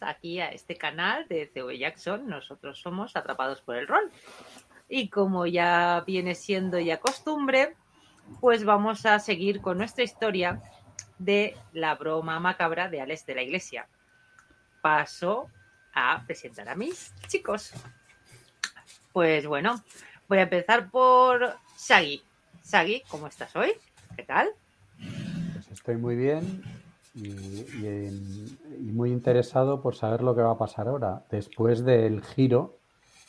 aquí a este canal de CV Jackson. Nosotros somos Atrapados por el Rol. Y como ya viene siendo ya costumbre, pues vamos a seguir con nuestra historia de la broma macabra de Alex de la Iglesia. Paso a presentar a mis chicos. Pues bueno, voy a empezar por Sagi. Sagi, ¿cómo estás hoy? ¿Qué tal? Pues estoy muy bien y, muy interesado por saber lo que va a pasar ahora, después del giro,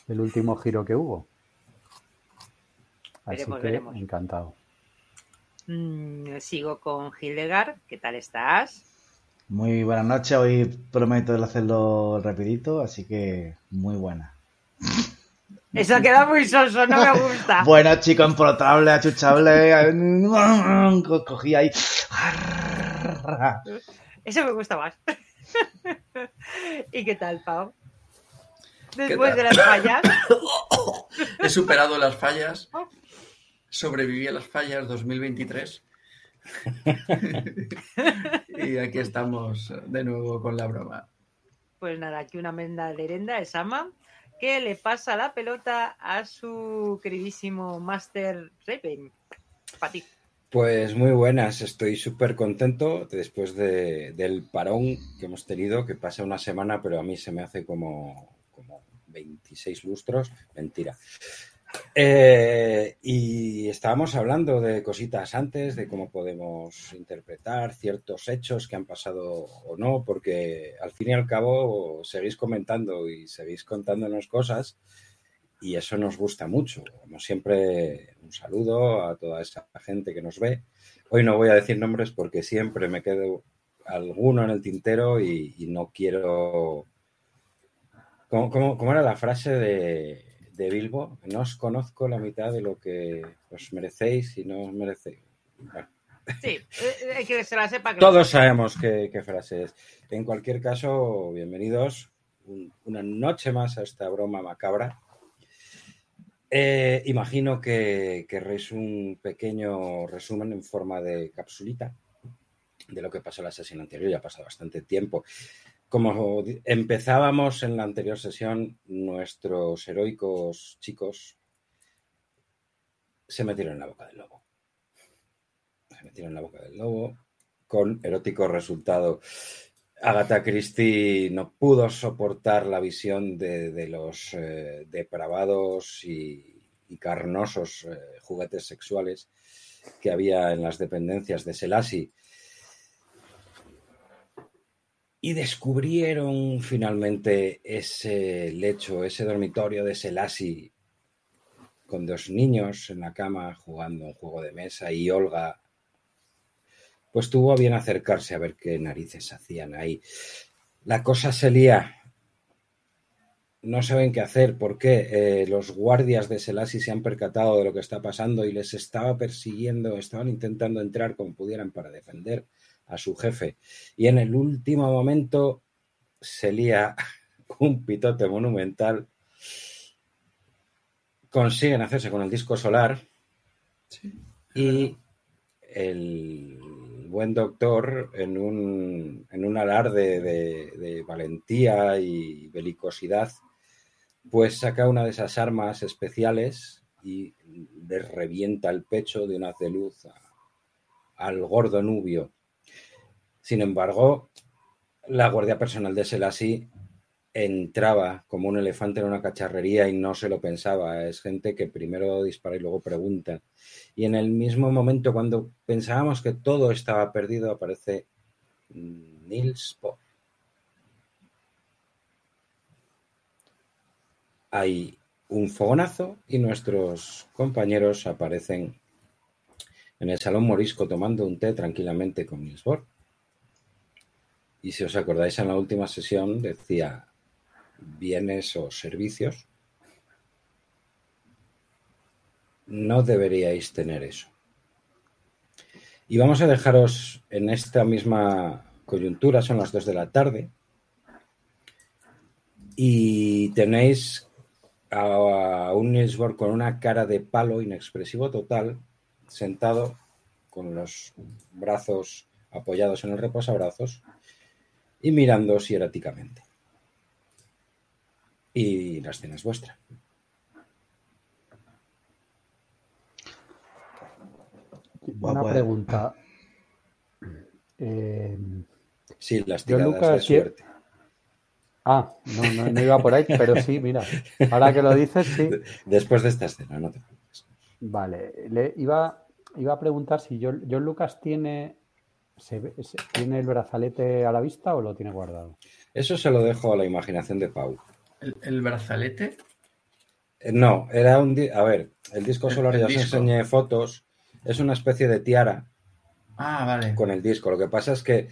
del último giro que hubo. Así que encantado. Mm, sigo con Hildegard. ¿Qué tal estás? Muy buenas noches. Hoy prometo hacerlo rapidito, así que muy buena. Eso queda muy soso, no me gusta. bueno, chico, emprotable, achuchable. Cogí ahí. Eso me gusta más. ¿Y qué tal, Pau? Después de las fallas. He superado las fallas. Sobreviví a las fallas 2023. y aquí estamos de nuevo con la broma. Pues nada, aquí una menda de herenda es Ama, que le pasa la pelota a su queridísimo Master Raven. Pati. Pues muy buenas, estoy súper contento después del parón que hemos tenido, que pasa una semana, pero a mí se me hace como, como 26 lustros. Mentira. Eh, y estábamos hablando de cositas antes, de cómo podemos interpretar ciertos hechos que han pasado o no, porque al fin y al cabo seguís comentando y seguís contándonos cosas y eso nos gusta mucho. Como siempre, un saludo a toda esa gente que nos ve. Hoy no voy a decir nombres porque siempre me quedo alguno en el tintero y, no quiero... ¿Cómo, era la frase de, de, Bilbo? No os conozco la mitad de lo que os merecéis y no os merecéis. Sí, eh, hay que se la sepa. Todos sabemos qué, qué, frase es. En cualquier caso, bienvenidos una noche más a esta broma macabra. Eh, imagino que querréis un pequeño resumen en forma de capsulita de lo que pasó en la sesión anterior. Ya ha pasado bastante tiempo. Como empezábamos en la anterior sesión, nuestros heroicos chicos se metieron en la boca del lobo. Se metieron en la boca del lobo con erótico resultado. Agatha Christie no pudo soportar la visión de, los eh, depravados y, carnosos eh, juguetes sexuales que había en las dependencias de Selassie. Y descubrieron finalmente ese lecho, ese dormitorio de Selassie con dos niños en la cama jugando un juego de mesa y Olga pues tuvo a bien acercarse a ver qué narices hacían ahí. La cosa se lía. No saben qué hacer porque eh, los guardias de Selassie se han percatado de lo que está pasando y les estaba persiguiendo, estaban intentando entrar como pudieran para defender a su jefe. Y en el último momento se lía un pitote monumental. Consiguen hacerse con el disco solar y el buen doctor, en un, alarde de, valentía y belicosidad, pues saca una de esas armas especiales y le revienta el pecho de un haz al gordo nubio. Sin embargo, la guardia personal de Selassie entraba como un elefante en una cacharrería y no se lo pensaba. Es gente que primero dispara y luego pregunta. Y en el mismo momento, cuando pensábamos que todo estaba perdido, aparece Nils Bohr. Hay un fogonazo y nuestros compañeros aparecen en el salón morisco tomando un té tranquilamente con Nils Bohr. Y si os acordáis en la última sesión decía bienes o servicios, no deberíais tener eso. Y vamos a dejaros en esta misma coyuntura, son las dos de la tarde, y tenéis a un Nilsborg con una cara de palo inexpresivo total, sentado con los brazos apoyados en el reposabrazos, y mirándoos hieráticamente. Y la escena es vuestra. Una pregunta. Eh, Sí, las Yo, tiradas Lucas, de suerte. ah, no, no, no iba por ahí, pero sí, mira. Ahora que lo dices, sí. Después de esta escena, no te preocupes. Vale. Le iba, iba a preguntar si John, John Lucas tiene, se ve- se- tiene el brazalete a la vista o lo tiene guardado. Eso se lo dejo a la imaginación de Pau. El, el brazalete. Eh, No, era un... A ver, el disco solar el ya os enseñé fotos. Es una especie de tiara Ah, vale. con el disco. Lo que pasa es que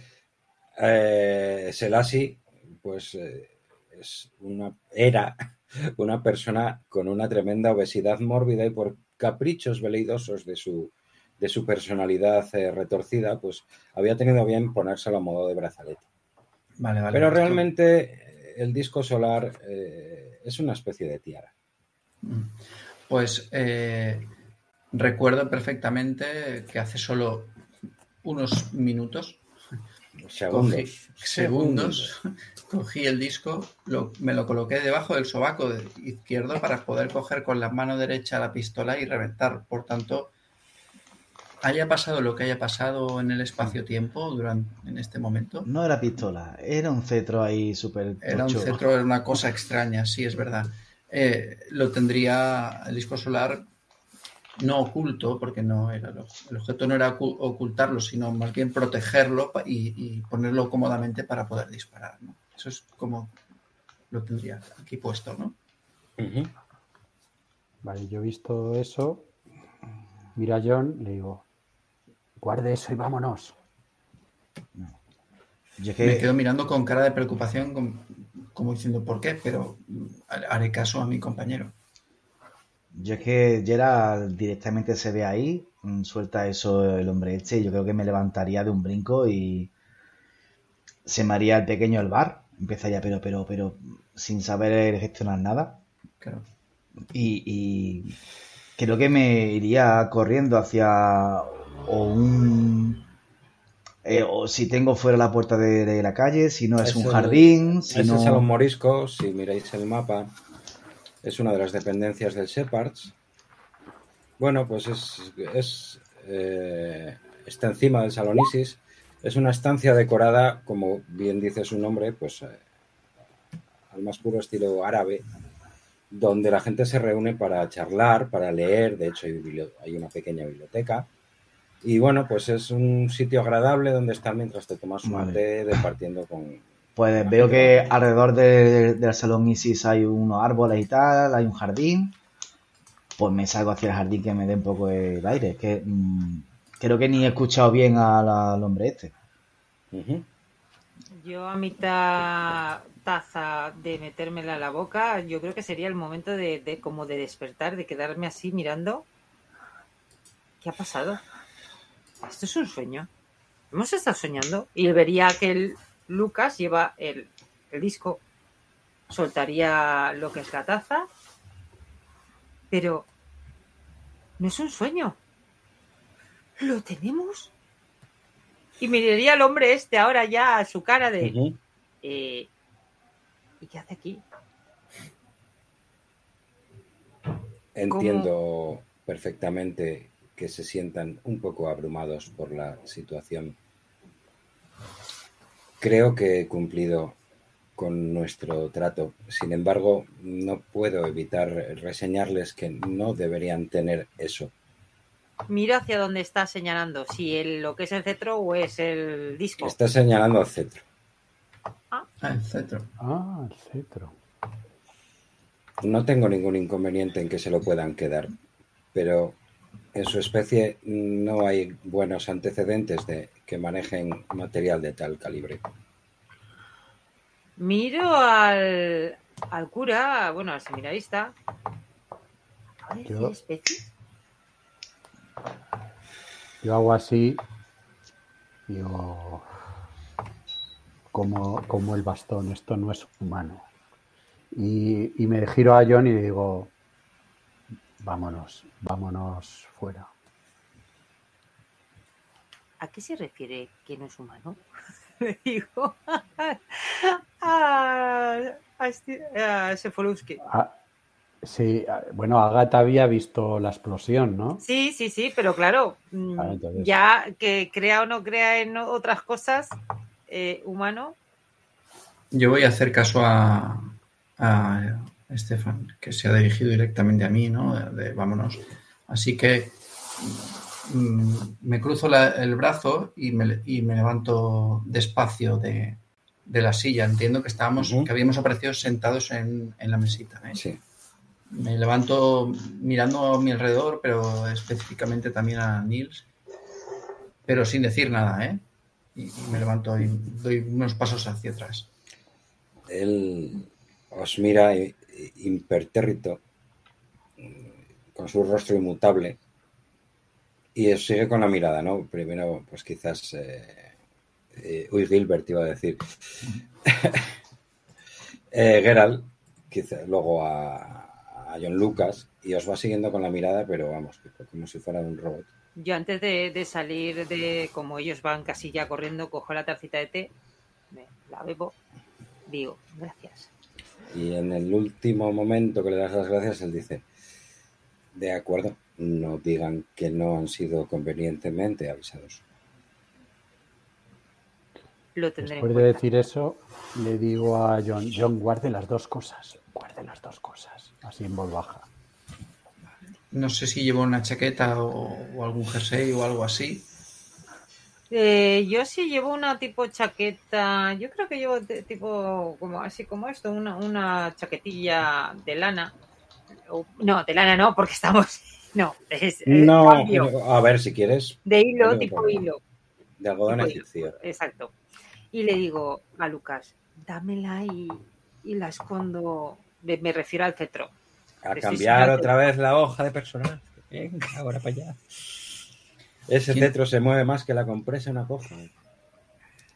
eh, Selassie, pues eh, es una, era una persona con una tremenda obesidad mórbida y por caprichos veleidosos de su, de su personalidad eh, retorcida, pues había tenido bien ponérselo a modo de brazalete. Vale, vale. Pero Esto- realmente el disco solar eh, es una especie de tiara. Mm. Pues eh, recuerdo perfectamente que hace solo unos minutos, Segundos. cogí, segundos, cogí el disco, lo- me lo coloqué debajo del sobaco izquierdo para poder coger con la mano derecha la pistola y reventar. Por tanto, haya pasado lo que haya pasado en el espacio-tiempo durante en este momento, No era pistola, era un cetro ahí súper Era un cetro, era una cosa extraña, sí, es verdad. Eh, lo tendría el disco solar no oculto, porque no era lo- el objeto no era ocu- ocultarlo, sino más bien protegerlo y, y ponerlo cómodamente para poder disparar. ¿no? Eso es como lo tendría aquí puesto, ¿no? Vale, yo he visto eso. Mira a John, le digo, guarde eso y vámonos. Yo Me que quedo mirando con cara de preocupación, com- como diciendo por qué, pero haré caso a mi compañero. Yo es que Gerald directamente se ve ahí, mm, suelta eso el hombre este, y yo creo que me levantaría de un brinco y se me haría el pequeño al bar, empezaría pero, pero, pero, sin saber gestionar nada. Claro. Y, y creo que me iría corriendo hacia o un... eh, o si tengo fuera la puerta de, de la calle, si no es, Es un el- jardín, si Ese no... salón morisco, si miráis el mapa, es una de las dependencias del Shepards. Bueno, pues es, es, eh, está encima del Salón Isis. Es una estancia decorada, como bien dice su nombre, pues eh, al más puro estilo árabe, donde la gente se reúne para charlar, para leer. De hecho, hay una pequeña biblioteca. Y bueno, pues es un sitio agradable donde estar mientras te tomas un Vale. té departiendo con, Pues veo que alrededor de- del salón Isis hay unos árboles y tal, hay un jardín. Pues me salgo hacia el jardín que me dé un poco el aire. Que mm, creo que ni he escuchado bien al, al hombre este. Yo a mitad taza de metérmela a la boca, yo creo que sería el momento de, de como de despertar, de quedarme así mirando. ¿Qué ha pasado? Esto es un sueño. Hemos estado soñando. Y vería que el Lucas lleva el, el disco, soltaría lo que es la taza, pero no es un sueño. ¿Lo tenemos? Y miraría al hombre este ahora ya a su cara de... Eh, ¿Y qué hace aquí? Entiendo perfectamente que se sientan un poco abrumados por la situación. Creo que he cumplido con nuestro trato. Sin embargo, no puedo evitar reseñarles que no deberían tener eso. Miro hacia donde está señalando, si el, lo que es el cetro o es el disco. Está señalando al cetro. Ah, el cetro. Ah, el cetro. No tengo ningún inconveniente en que se lo puedan quedar, pero en su especie no hay buenos antecedentes de que manejen material de tal calibre. Miro al, al cura, bueno, al seminarista. ¿Acaba de decir Yo-? Yo hago así, digo, como, como el bastón, esto no es humano. Y, y me giro a John y le digo, vámonos, vámonos fuera. ¿A qué se refiere que no es humano? le digo a, a, este- a Sefolowski. Ah, sí, bueno, Agatha había visto la explosión, ¿no? Sí, sí, sí, pero claro, mm, Ah, entonces- ya que crea o no crea en otras cosas, eh, humano, Yo voy a hacer caso a, a Estefan, que se ha dirigido directamente a mí, ¿no? De, de vámonos. Así que mm, me cruzo la- el brazo y me, y me levanto despacio de, de la silla. Entiendo que estábamos, que habíamos aparecido sentados en, en la mesita. ¿eh? Sí. Me levanto mirando a mi alrededor, pero específicamente también a Nils, pero sin decir nada, ¿eh? Y, y me levanto y doy unos pasos hacia atrás. Él os mira i- impertérrito, mm, con su rostro inmutable, y sigue con la mirada, ¿no? Primero, pues quizás... Eh, eh, uy, Gilbert iba a decir. eh, Geralt, quizá, luego a, a John Lucas, y os va siguiendo con la mirada, pero vamos, como si fuera un robot. yo antes de, de salir de, como ellos van casi ya corriendo, cojo la tacita de té, me la bebo, digo, gracias. Y en el último momento que le das las gracias, él dice, de acuerdo, no digan que no han sido convenientemente avisados. Lo tendré en Después de decir eso, le digo a John, John, guarde las dos cosas, guarde las dos cosas, así en voz baja. No sé si llevo una chaqueta o, o algún jersey o algo así. Eh, yo sí llevo una tipo chaqueta, yo creo que llevo de- tipo como así como esto, una, una chaquetilla de lana. No, de lana no, porque estamos, no, es, No, cambio, a ver si quieres, de hilo, tipo hilo, de algodón egipcio. exacto. Y le digo a Lucas, dámela y, y la escondo, me, me refiero al cetro. A cambiar otra vez la hoja de personaje. Venga, ahora para allá. Ese ¿Quién? cetro se mueve más que la compresa en una coja.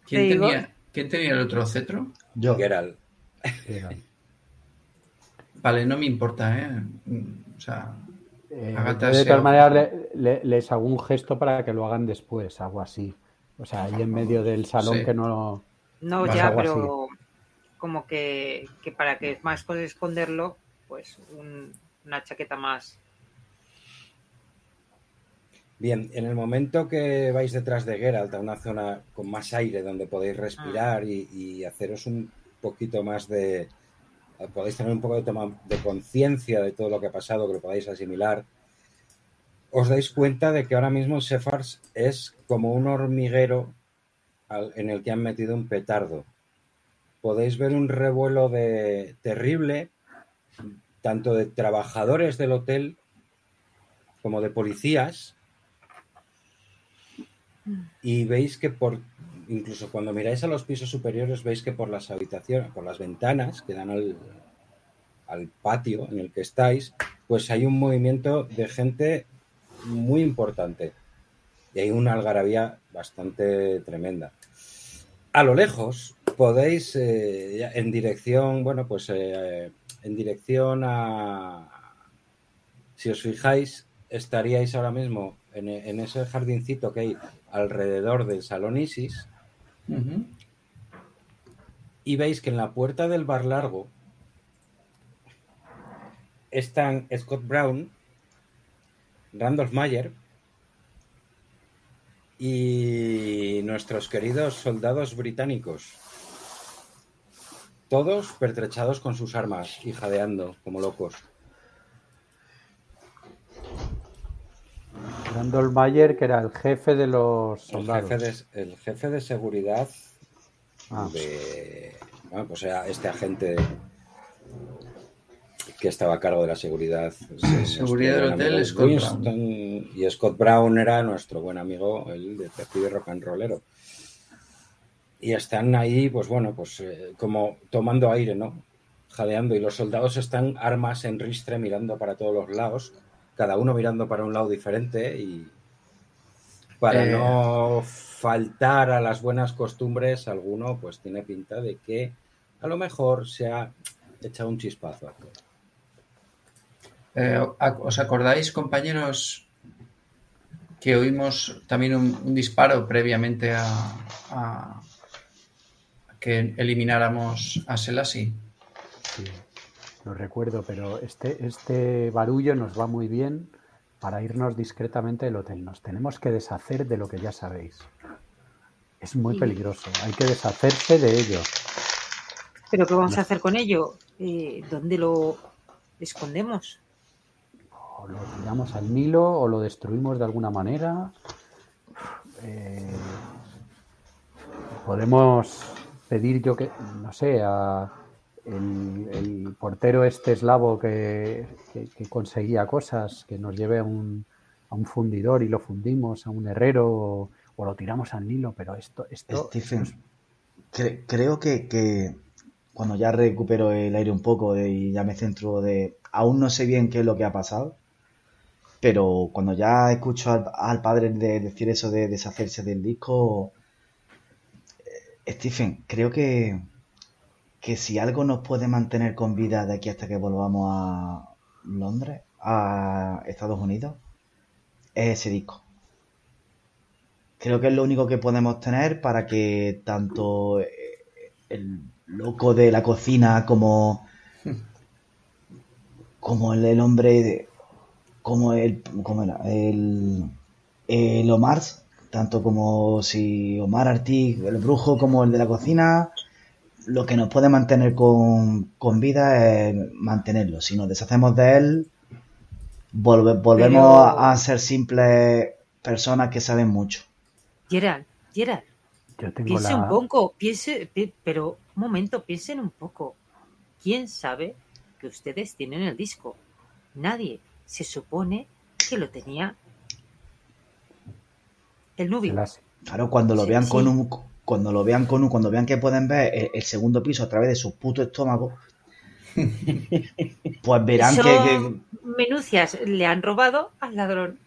¿Quién tenía, ¿Quién tenía el otro cetro? Yo. Geralt. Vale, no me importa, ¿eh? O sea, eh, de todas maneras, le- le- les hago un gesto para que lo hagan después, algo así. O sea, ahí en medio del salón Sí. que no... No, Vale, ya, algo pero como que, que para que más puedes esconderlo, pues un- una chaqueta más. Bien, en el momento que vais detrás de Geralt a una zona con más aire donde podéis respirar y, y haceros un poquito más de... podéis tener un poco de toma de conciencia de todo lo que ha pasado, que lo podáis asimilar, os dais cuenta de que ahora mismo Sefars es como un hormiguero al- en el que han metido un petardo. Podéis ver un revuelo de terrible, tanto de trabajadores del hotel como de policías, y veis que por incluso cuando miráis a los pisos superiores veis que por las habitaciones, por las ventanas que dan al, al patio en el que estáis, pues hay un movimiento de gente muy importante y hay una algarabía bastante tremenda. A lo lejos podéis eh, en dirección, bueno, pues eh, en dirección a, si os fijáis, estaríais ahora mismo en, en ese jardincito que hay alrededor del Salón Isis y veis que en la puerta del bar largo están Scott Brown, Randolph Mayer y nuestros queridos soldados británicos. Todos pertrechados con sus armas y jadeando como locos. Randall Mayer, que era el jefe de los El soldados. jefe de, el jefe de seguridad Ah. de. Bueno, pues era este agente que estaba a cargo de la seguridad. Seguridad del hotel, Scott Winston, Y Scott Brown era nuestro buen amigo, el detective rock and rollero. Y están ahí, pues bueno, pues eh, como tomando aire, ¿no? Jadeando. Y los soldados están armas en ristre mirando para todos los lados, cada uno mirando para un lado diferente y para Eh. no faltar a las buenas costumbres, alguno pues tiene pinta de que a lo mejor se ha echado un chispazo. Eh, ¿Os acordáis, compañeros, que oímos también un, un disparo previamente a, a- que elimináramos a Selassie. Sí, lo recuerdo, pero este, este barullo nos va muy bien para irnos discretamente del hotel. Nos tenemos que deshacer de lo que ya sabéis. Es muy Sí. peligroso, hay que deshacerse de ello. ¿Pero qué vamos a hacer con ello? Eh, ¿Dónde lo escondemos? O lo tiramos al Nilo o lo destruimos de alguna manera. Eh, podemos pedir yo que, no sé, a el, el portero este eslavo que, que- que conseguía cosas, que nos lleve a un, a un fundidor y lo fundimos, a un herrero o, o lo tiramos al Nilo, pero esto, esto, Stephen, esto cre- creo que, que cuando ya recupero el aire un poco de- y ya me centro de... Aún no sé bien qué es lo que ha pasado, pero cuando ya escucho al, al padre de decir eso de deshacerse del disco, eh, Stephen, creo que, que si algo nos puede mantener con vida de aquí hasta que volvamos a Londres, a Estados Unidos, es ese disco. Creo que es lo único que podemos tener para que tanto eh, el loco de la cocina como como el, el hombre de- como el como era el, el Omar tanto como si Omar Artig el brujo como el de la cocina lo que nos puede mantener con, con vida es mantenerlo si nos deshacemos de él volve- volvemos Pero- a, ser simples personas que saben mucho Gerald, Gerald, yo tengo piense la... un poco, piense, pi- pero un momento, piensen un poco. ¿Quién sabe que ustedes tienen el disco? Nadie. Se supone que lo tenía el Nubio. Claro, cuando lo Sí, vean sí. con un, cuando lo vean con un, cuando vean que pueden ver el, el segundo piso a través de su puto estómago, pues verán Eso, que, que- Menucias le han robado al ladrón.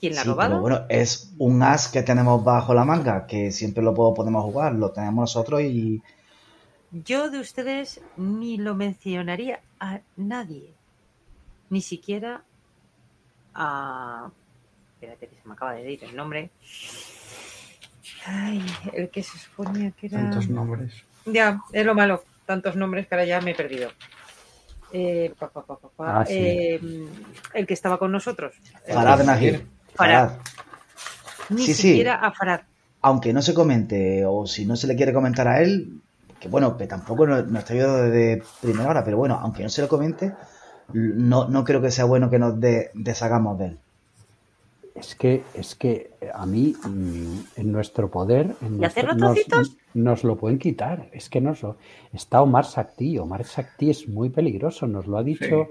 ¿Quién le ha sí, robado? pero bueno, es un as que tenemos bajo la manga, que siempre lo podemos jugar, lo tenemos nosotros y Yo de ustedes ni lo mencionaría a nadie. Ni siquiera a... Espérate que se me acaba de ir el nombre. Ay, el que se suponía que era... Tantos nombres. Ya, es lo malo. Tantos nombres que ahora ya me he perdido. Eh, pa, pa, pa, pa, pa. Ah, sí. Eh, el que estaba con nosotros. Farad Nahir. Farad. Farad. Ni Sí, sí. siquiera a Farad. Aunque no se comente, o si no se le quiere comentar a él, que bueno, que tampoco nos, nos está ayudando desde primera hora, pero bueno, aunque no se lo comente, no, no creo que sea bueno que nos de- deshagamos de él. Es que, es que a mí, mm, en nuestro poder, en ¿Y hacerlo nuestro- trocitos? nos, nos lo pueden quitar. Es que nos lo. Está Omar Sakti. Omar Sakti es muy peligroso. Nos lo ha dicho.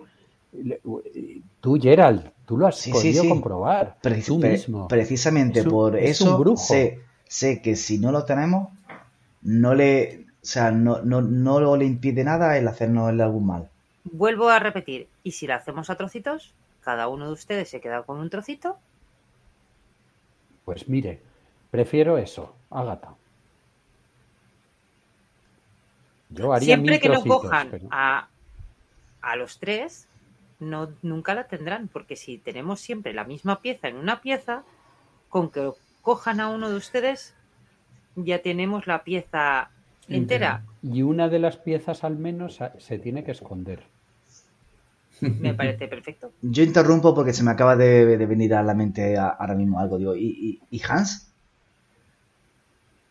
Tú, Gerald, tú lo has Sí, podido sí. comprobar. Tú mismo. Precisamente Es un- por es un eso brujo. sé, sé que si no lo tenemos, no le, o sea, no, no, no le impide nada el hacernos algún mal. Vuelvo a repetir. ¿Y si lo hacemos a trocitos? Cada uno de ustedes se queda con un trocito. Pues mire, prefiero eso, Ágata. Yo haría Siempre que no cojan pero- a, a los tres, no, nunca la tendrán, porque si tenemos siempre la misma pieza en una pieza, con que cojan a uno de ustedes, ya tenemos la pieza entera. Y una de las piezas al menos se tiene que esconder. Me parece perfecto. Yo interrumpo porque se me acaba de, de venir a la mente a- ahora mismo algo. Digo, ¿y, y, y Hans?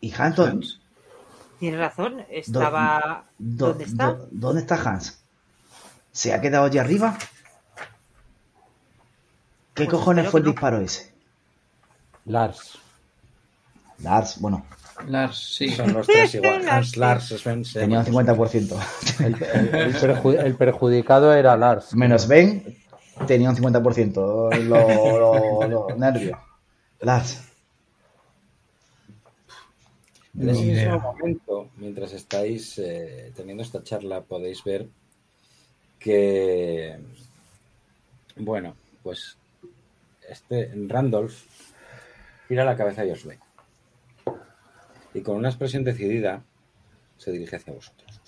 ¿Y Hans? Hans. Tienes razón, estaba... dó- ¿Dónde está? dó- ¿Dónde está Hans? ¿Se ha quedado allí arriba? ¿Qué Pues cojones fue el no. disparo ese? Lars, Lars, bueno, Lars, sí. Son los tres igual. Lars, Hans. Lars, Svensson. tenía un 50%. el, el- el perju- el perjudicado era Lars. Menos Ben, tenía un 50%. Los lo, lo- nervios. Lars. En ese mismo momento, mientras estáis eh, teniendo esta charla, podéis ver que, bueno, pues este Randolph gira la cabeza y os ve. Y con una expresión decidida se dirige hacia vosotros.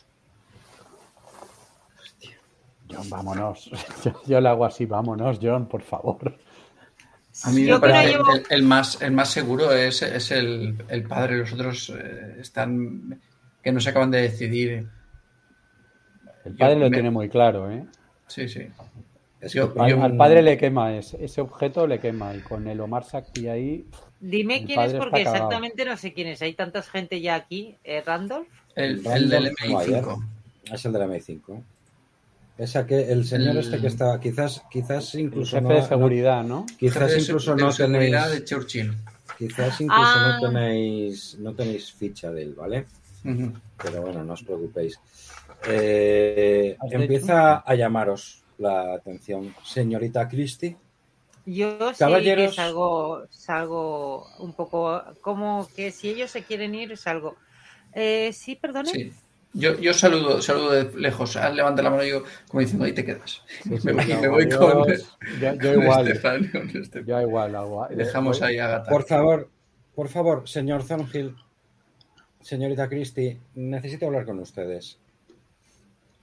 John, vámonos. Yo, yo le hago así, vámonos, John, por favor. A mí me parece llevo- el, el más, el más seguro es, es el, el padre. Los otros eh, están que no se acaban de decidir. El padre Yo lo me- tiene muy claro, ¿eh? Sí, sí. Yo- que- Al, al padre le quema ese, ese objeto, le quema. Y con el Omar Sakti ahí, Dime quién es porque exactamente no sé quién es. Hay tanta gente ya aquí. Eh, Randolph. El, el del Wire. MI5. Es el de la MI5. Es aquel- el señor El- este que está, quizás, quizás el incluso jefe no, de seguridad, ¿no? quizás Jefe de incluso de no seguridad tenéis, de Churchill. quizás incluso Ah. no tenéis, no tenéis ficha de él, ¿vale? Pero bueno, no os preocupéis. Eh, ¿Has empieza a llamaros la atención, señorita Christie. Yo sí Caballeros. que salgo, salgo un poco como que si ellos se quieren ir, salgo. Eh, sí, perdone. Sí. Yo, yo saludo, saludo de lejos. Haz levanta la mano y digo, como diciendo, ahí te quedas. Sí, sí, me voy, no, me voy adiós. con, Yo, yo con igual, Estefan, con Estefan. yo igual. agua- Dejamos ahí a Gata. Por favor, por favor, señor Thornhill, señorita Christie, necesito hablar con ustedes.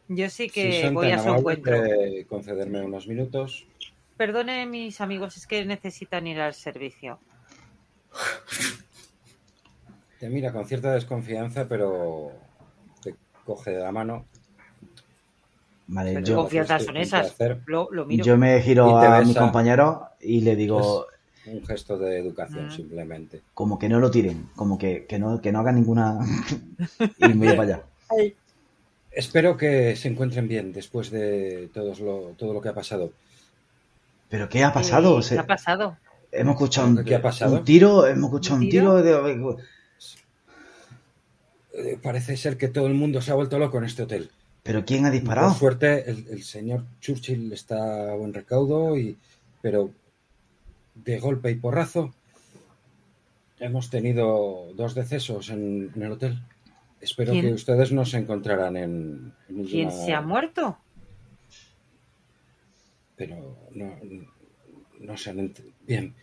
Yo sí que voy a su encuentro. de concederme unos minutos. Perdone, mis amigos, es que necesitan ir al servicio. Te mira con cierta desconfianza, pero te coge de la mano. Vale, ¿Qué yo, confianza estoy son esas? Lo, lo miro. yo me giro a mi compañero y le digo, Un gesto de educación, Mm. simplemente. como que no lo tiren, como que, que no, que no hagan ninguna... y me voy para allá. Espero que se encuentren bien después de todos lo, todo lo que ha pasado. ¿Pero qué ha pasado? Eh, O sea, ¿Qué ha pasado? hemos escuchado un, ¿Qué ha pasado? un tiro, hemos escuchado ¿Un un tiro, de- Eh, parece ser que todo el mundo se ha vuelto loco en este hotel. ¿Pero quién ha disparado? Por suerte, el, el señor Churchill está a buen recaudo, y, pero de golpe y porrazo hemos tenido dos decesos en, en el hotel. Espero ¿Quién? que ustedes no se encontrarán en, en ninguna- ¿Quién se ha muerto? Pero no, no se han ent- Bien,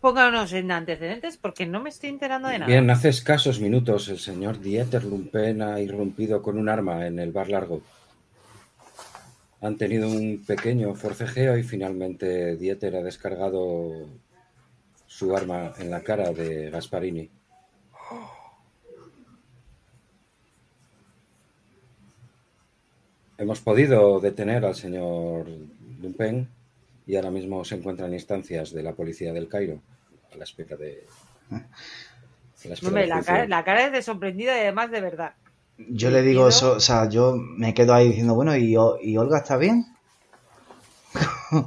Pónganos en antecedentes porque no me estoy enterando de nada. bien, hace escasos minutos el señor Dieter Lumpen ha irrumpido con un arma en el bar largo. Han tenido un pequeño forcejeo y finalmente Dieter ha descargado su arma en la cara de Gasparini. Hemos podido detener al señor Lumpen y ahora mismo se encuentra en instancias de la policía del Cairo a la espera de. a la espera Hombre, la cara, la cara es de sorprendida y además de verdad. Yo le digo ¿Y eso, o sea, yo me quedo ahí diciendo, bueno, ¿y, Olga está bien?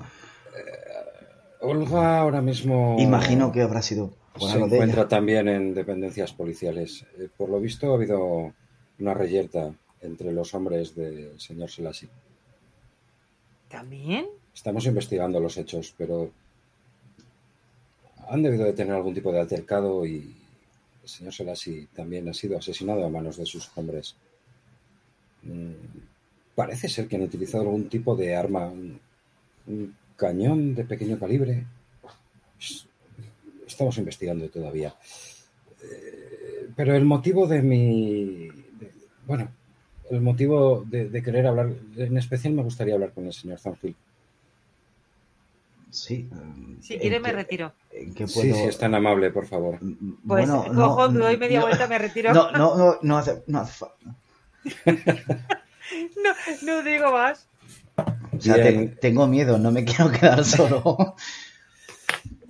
Olga ahora mismo. Imagino que habrá sido se encuentra también en dependencias policiales. Eh, Por lo visto ha habido una reyerta entre los hombres del señor Selassie. ¿También? Estamos investigando los hechos, pero han debido de tener algún tipo de altercado y el señor Selassie también ha sido asesinado a manos de sus hombres. Mm, Parece ser que han utilizado algún tipo de arma, un, un cañón de pequeño calibre. Estamos investigando todavía. Eh, Pero el motivo de mi... de- bueno, el motivo de, de querer hablar, en especial me gustaría hablar con el señor Thornhill. Sí. mm, Si ¿en quiere me retiro. ¿En qué Sí, puedo...? si es tan amable, por favor. Mm, Pues bueno, cojo, no, me doy media no, vuelta, me retiro. No, no, no, no hace, no hace fa- No, no digo más. O sea, te- Bien. tengo miedo, no me quiero quedar solo.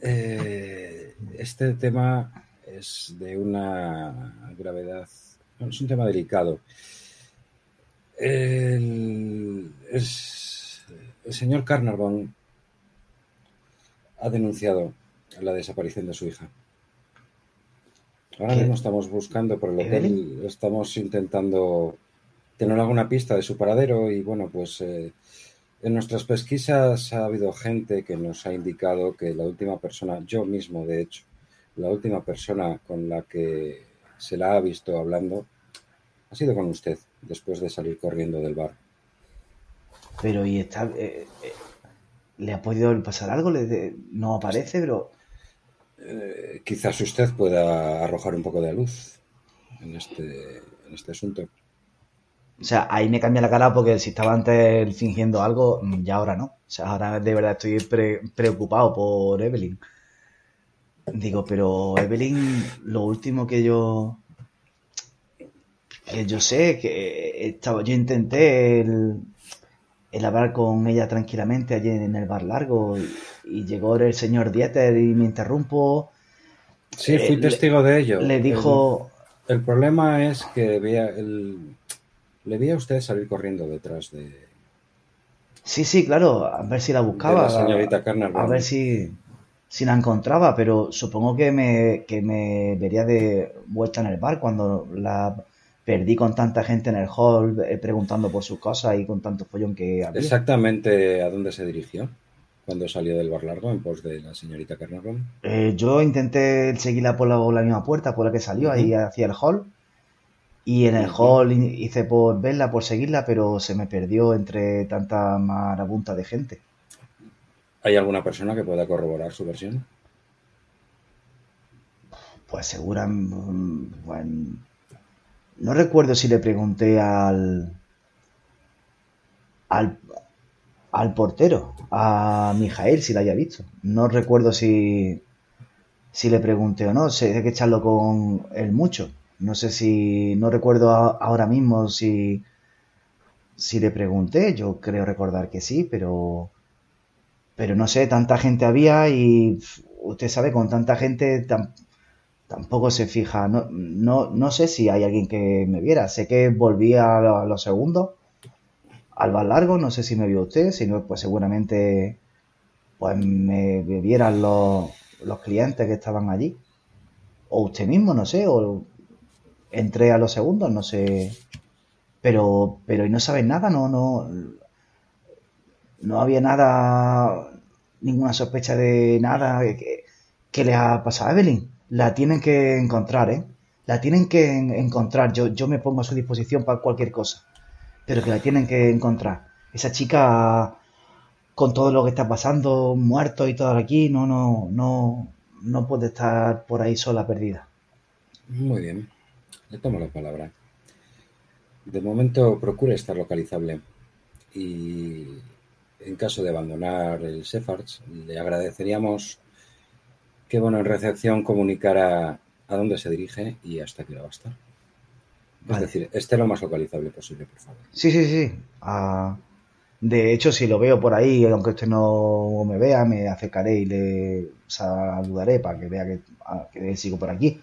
Eh, este tema es de una gravedad, es un tema delicado. El, es- el señor Carnarvon ha denunciado la desaparición de su hija. Ahora ¿Qué? mismo estamos buscando por el hotel, estamos intentando tener alguna pista de su paradero y bueno, pues eh, en nuestras pesquisas ha habido gente que nos ha indicado que la última persona, yo mismo de hecho, la última persona con la que se la ha visto hablando ha sido con usted después de salir corriendo del bar. Pero, ¿y está...? eh, eh, ¿Le ha podido pasar algo? ¿Le de- no aparece, pero... Eh, quizás usted pueda arrojar un poco de luz en este, en este asunto. O sea, ahí me cambia la cara porque si estaba antes fingiendo algo, mm, ya ahora no. O sea, ahora de verdad estoy pre- preocupado por Evelyn. Digo, pero Evelyn, lo último que yo... Que yo sé que estaba, yo intenté el, el hablar con ella tranquilamente allí en el bar largo y, y llegó el señor Dieter y me interrumpo. Sí, fui Eh, testigo de ello. Le dijo, El, el problema es que veía el, le vi a usted salir corriendo detrás de, sí, sí, claro, a ver si la buscaba. la señorita Carnarvon. a ver si, si la encontraba, pero supongo que me, que me vería de vuelta en el bar cuando la perdí con tanta gente en el hall eh, preguntando por sus cosas y con tanto follón que había. Exactamente a dónde se dirigió cuando salió del bar largo en pos de la señorita Carnarvon. Eh, yo intenté seguirla por la, misma puerta por la que salió, ahí hacia el hall. Y en el hall hi- hice por verla, por seguirla, pero se me perdió entre tanta marabunta de gente. ¿Hay alguna persona que pueda corroborar su versión? Pues segura, mm, bueno, no recuerdo si le pregunté al, al, al portero, a Mijael, si la había visto. No recuerdo si, si le pregunté o no, sé que echarlo con él mucho. No sé si, no recuerdo ahora mismo si, si le pregunté, yo creo recordar que sí, pero, pero no sé, tanta gente había y usted sabe, con tanta gente tampoco se fija, no, no, no sé si hay alguien que me viera, sé que volví a, lo- los segundos, al bar largo, no sé si me vio usted, si no, pues seguramente pues me, vieran los, los clientes que estaban allí, o usted mismo, no sé, o entré a los segundos, no sé, pero, pero y no sabes nada, no, no, no había nada, ninguna sospecha de nada que le ha pasado a Evelyn. La tienen que encontrar, ¿eh? La tienen que en- encontrar. Yo, yo me pongo a su disposición para cualquier cosa, pero que la tienen que encontrar. Esa chica, con todo lo que está pasando, muerto y todo aquí, no, no, no, no puede estar por ahí sola perdida. Muy bien, le tomo la palabra. De momento procure estar localizable y en caso de abandonar el Sephards, le agradeceríamos que bueno, en recepción comunicara a dónde se dirige y hasta qué hora va a estar. Es decir, esté lo más localizable posible, por favor. Sí, sí, sí. Ah, de hecho, si lo veo por ahí, aunque usted no me vea, me acercaré y le saludaré para que vea que, ah, que sigo por aquí.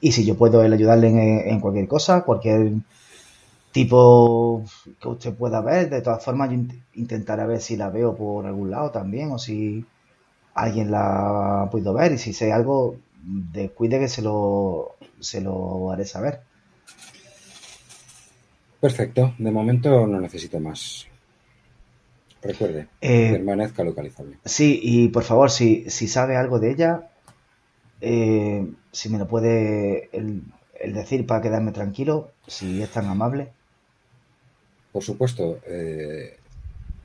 Y si yo puedo ayudarle en, en cualquier cosa, cualquier tipo que usted pueda ver, de todas formas yo int- intentaré ver si la veo por algún lado también o si alguien la ha podido ver y si sé algo, descuide que se lo, se lo haré saber. Perfecto, de momento no necesito más. Recuerde, Eh, permanezca localizable. Sí, y por favor, si, si sabe algo de ella, eh, si me lo puede el, el decir para quedarme tranquilo, si es tan amable. Por supuesto, eh,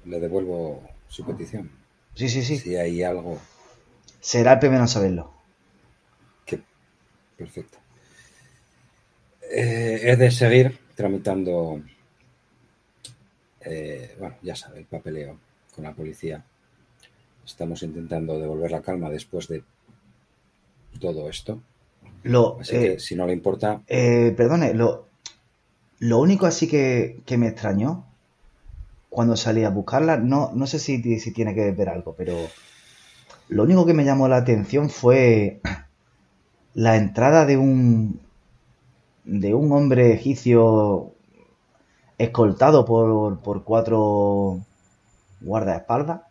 le devuelvo su petición. Sí, sí, sí. Si hay algo Será el primero en saberlo. que... Perfecto. Eh, he de seguir tramitando, eh, bueno, ya sabe, el papeleo con la policía. Estamos intentando devolver la calma después de todo esto. Lo, Así eh, que, si no le importa, eh, perdone, lo, lo único así que, que me extrañó cuando salí a buscarla, no, no sé si, si tiene que ver algo, pero lo único que me llamó la atención fue la entrada de un de un hombre egipcio escoltado por, por cuatro guardaespaldas.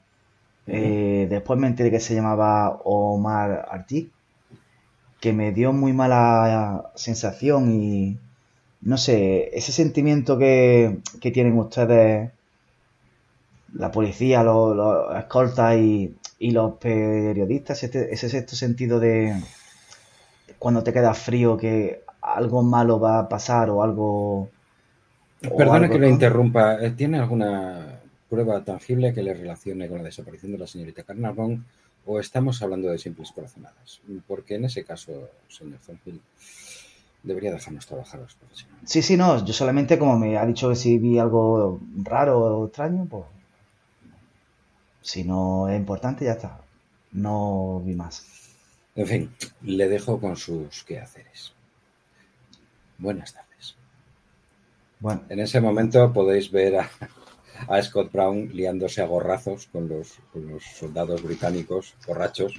Eh, después me enteré que se llamaba Omar Arti, que me dio muy mala sensación y no sé, ese sentimiento que, que tienen ustedes, la policía, los, los escoltas y, y los periodistas, ese, ese sexto sentido de cuando te quedas frío que algo malo va a pasar o algo... algo, que le ¿no? interrumpa. Eh, ¿Tiene alguna prueba tangible que le relacione con la desaparición de la señorita Carnarvon o estamos hablando de simples corazonadas? Porque en ese caso, señor Thornhill, debería dejarnos trabajar los profesionales. Sí, sí, no, yo solamente como me ha dicho que si vi algo raro o extraño, pues si no es importante ya está. No vi más. En fin, le dejo con sus quehaceres. Buenas tardes. Bueno, En ese momento podéis ver a, a Scott Brown liándose a gorrazos con los, con los soldados británicos borrachos.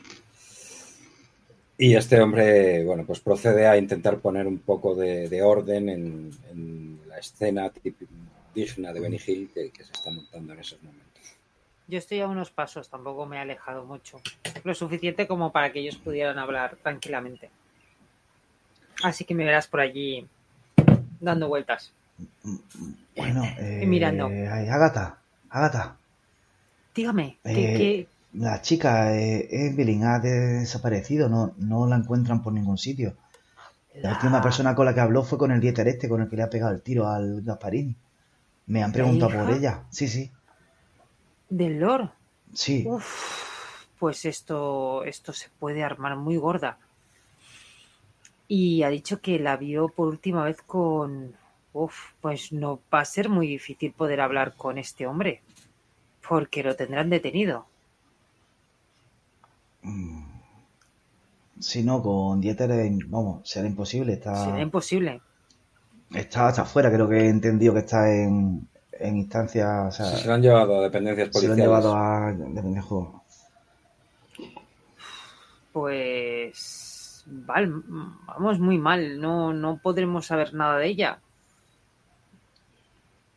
Y este hombre, bueno, pues procede a intentar poner un poco de, de orden en, en la escena típica- digna de Benny Hill que, que se está montando en esos momentos. Yo estoy a unos pasos, tampoco me he alejado mucho. Lo suficiente como para que ellos pudieran hablar tranquilamente. Así que me verás por allí dando vueltas. bueno. Eh, mirando. ay, Ágata, Ágata. Dígame, ¿qué, Eh, qué- La chica, eh, Evelyn, ha desaparecido, no, no la encuentran por ningún sitio. La última persona con la que habló fue con el dieter este, con el que le ha pegado el tiro al Gasparini. Me han ¿La preguntado por ella. Sí, sí, del Lord? sí. Uf, pues esto, esto se puede armar muy gorda. Y ha dicho que la vio por última vez con... Uf, pues no va a ser muy difícil poder hablar con este hombre, porque lo tendrán detenido. Si no, con dieter, vamos, será imposible. Está, Será imposible. está hasta afuera, creo que he entendido que está en, en instancia, o sea, Se lo han llevado a dependencias se lo policiales. han llevado a... de pendejo. Pues... Val, vamos muy mal, no, no podremos saber nada de ella.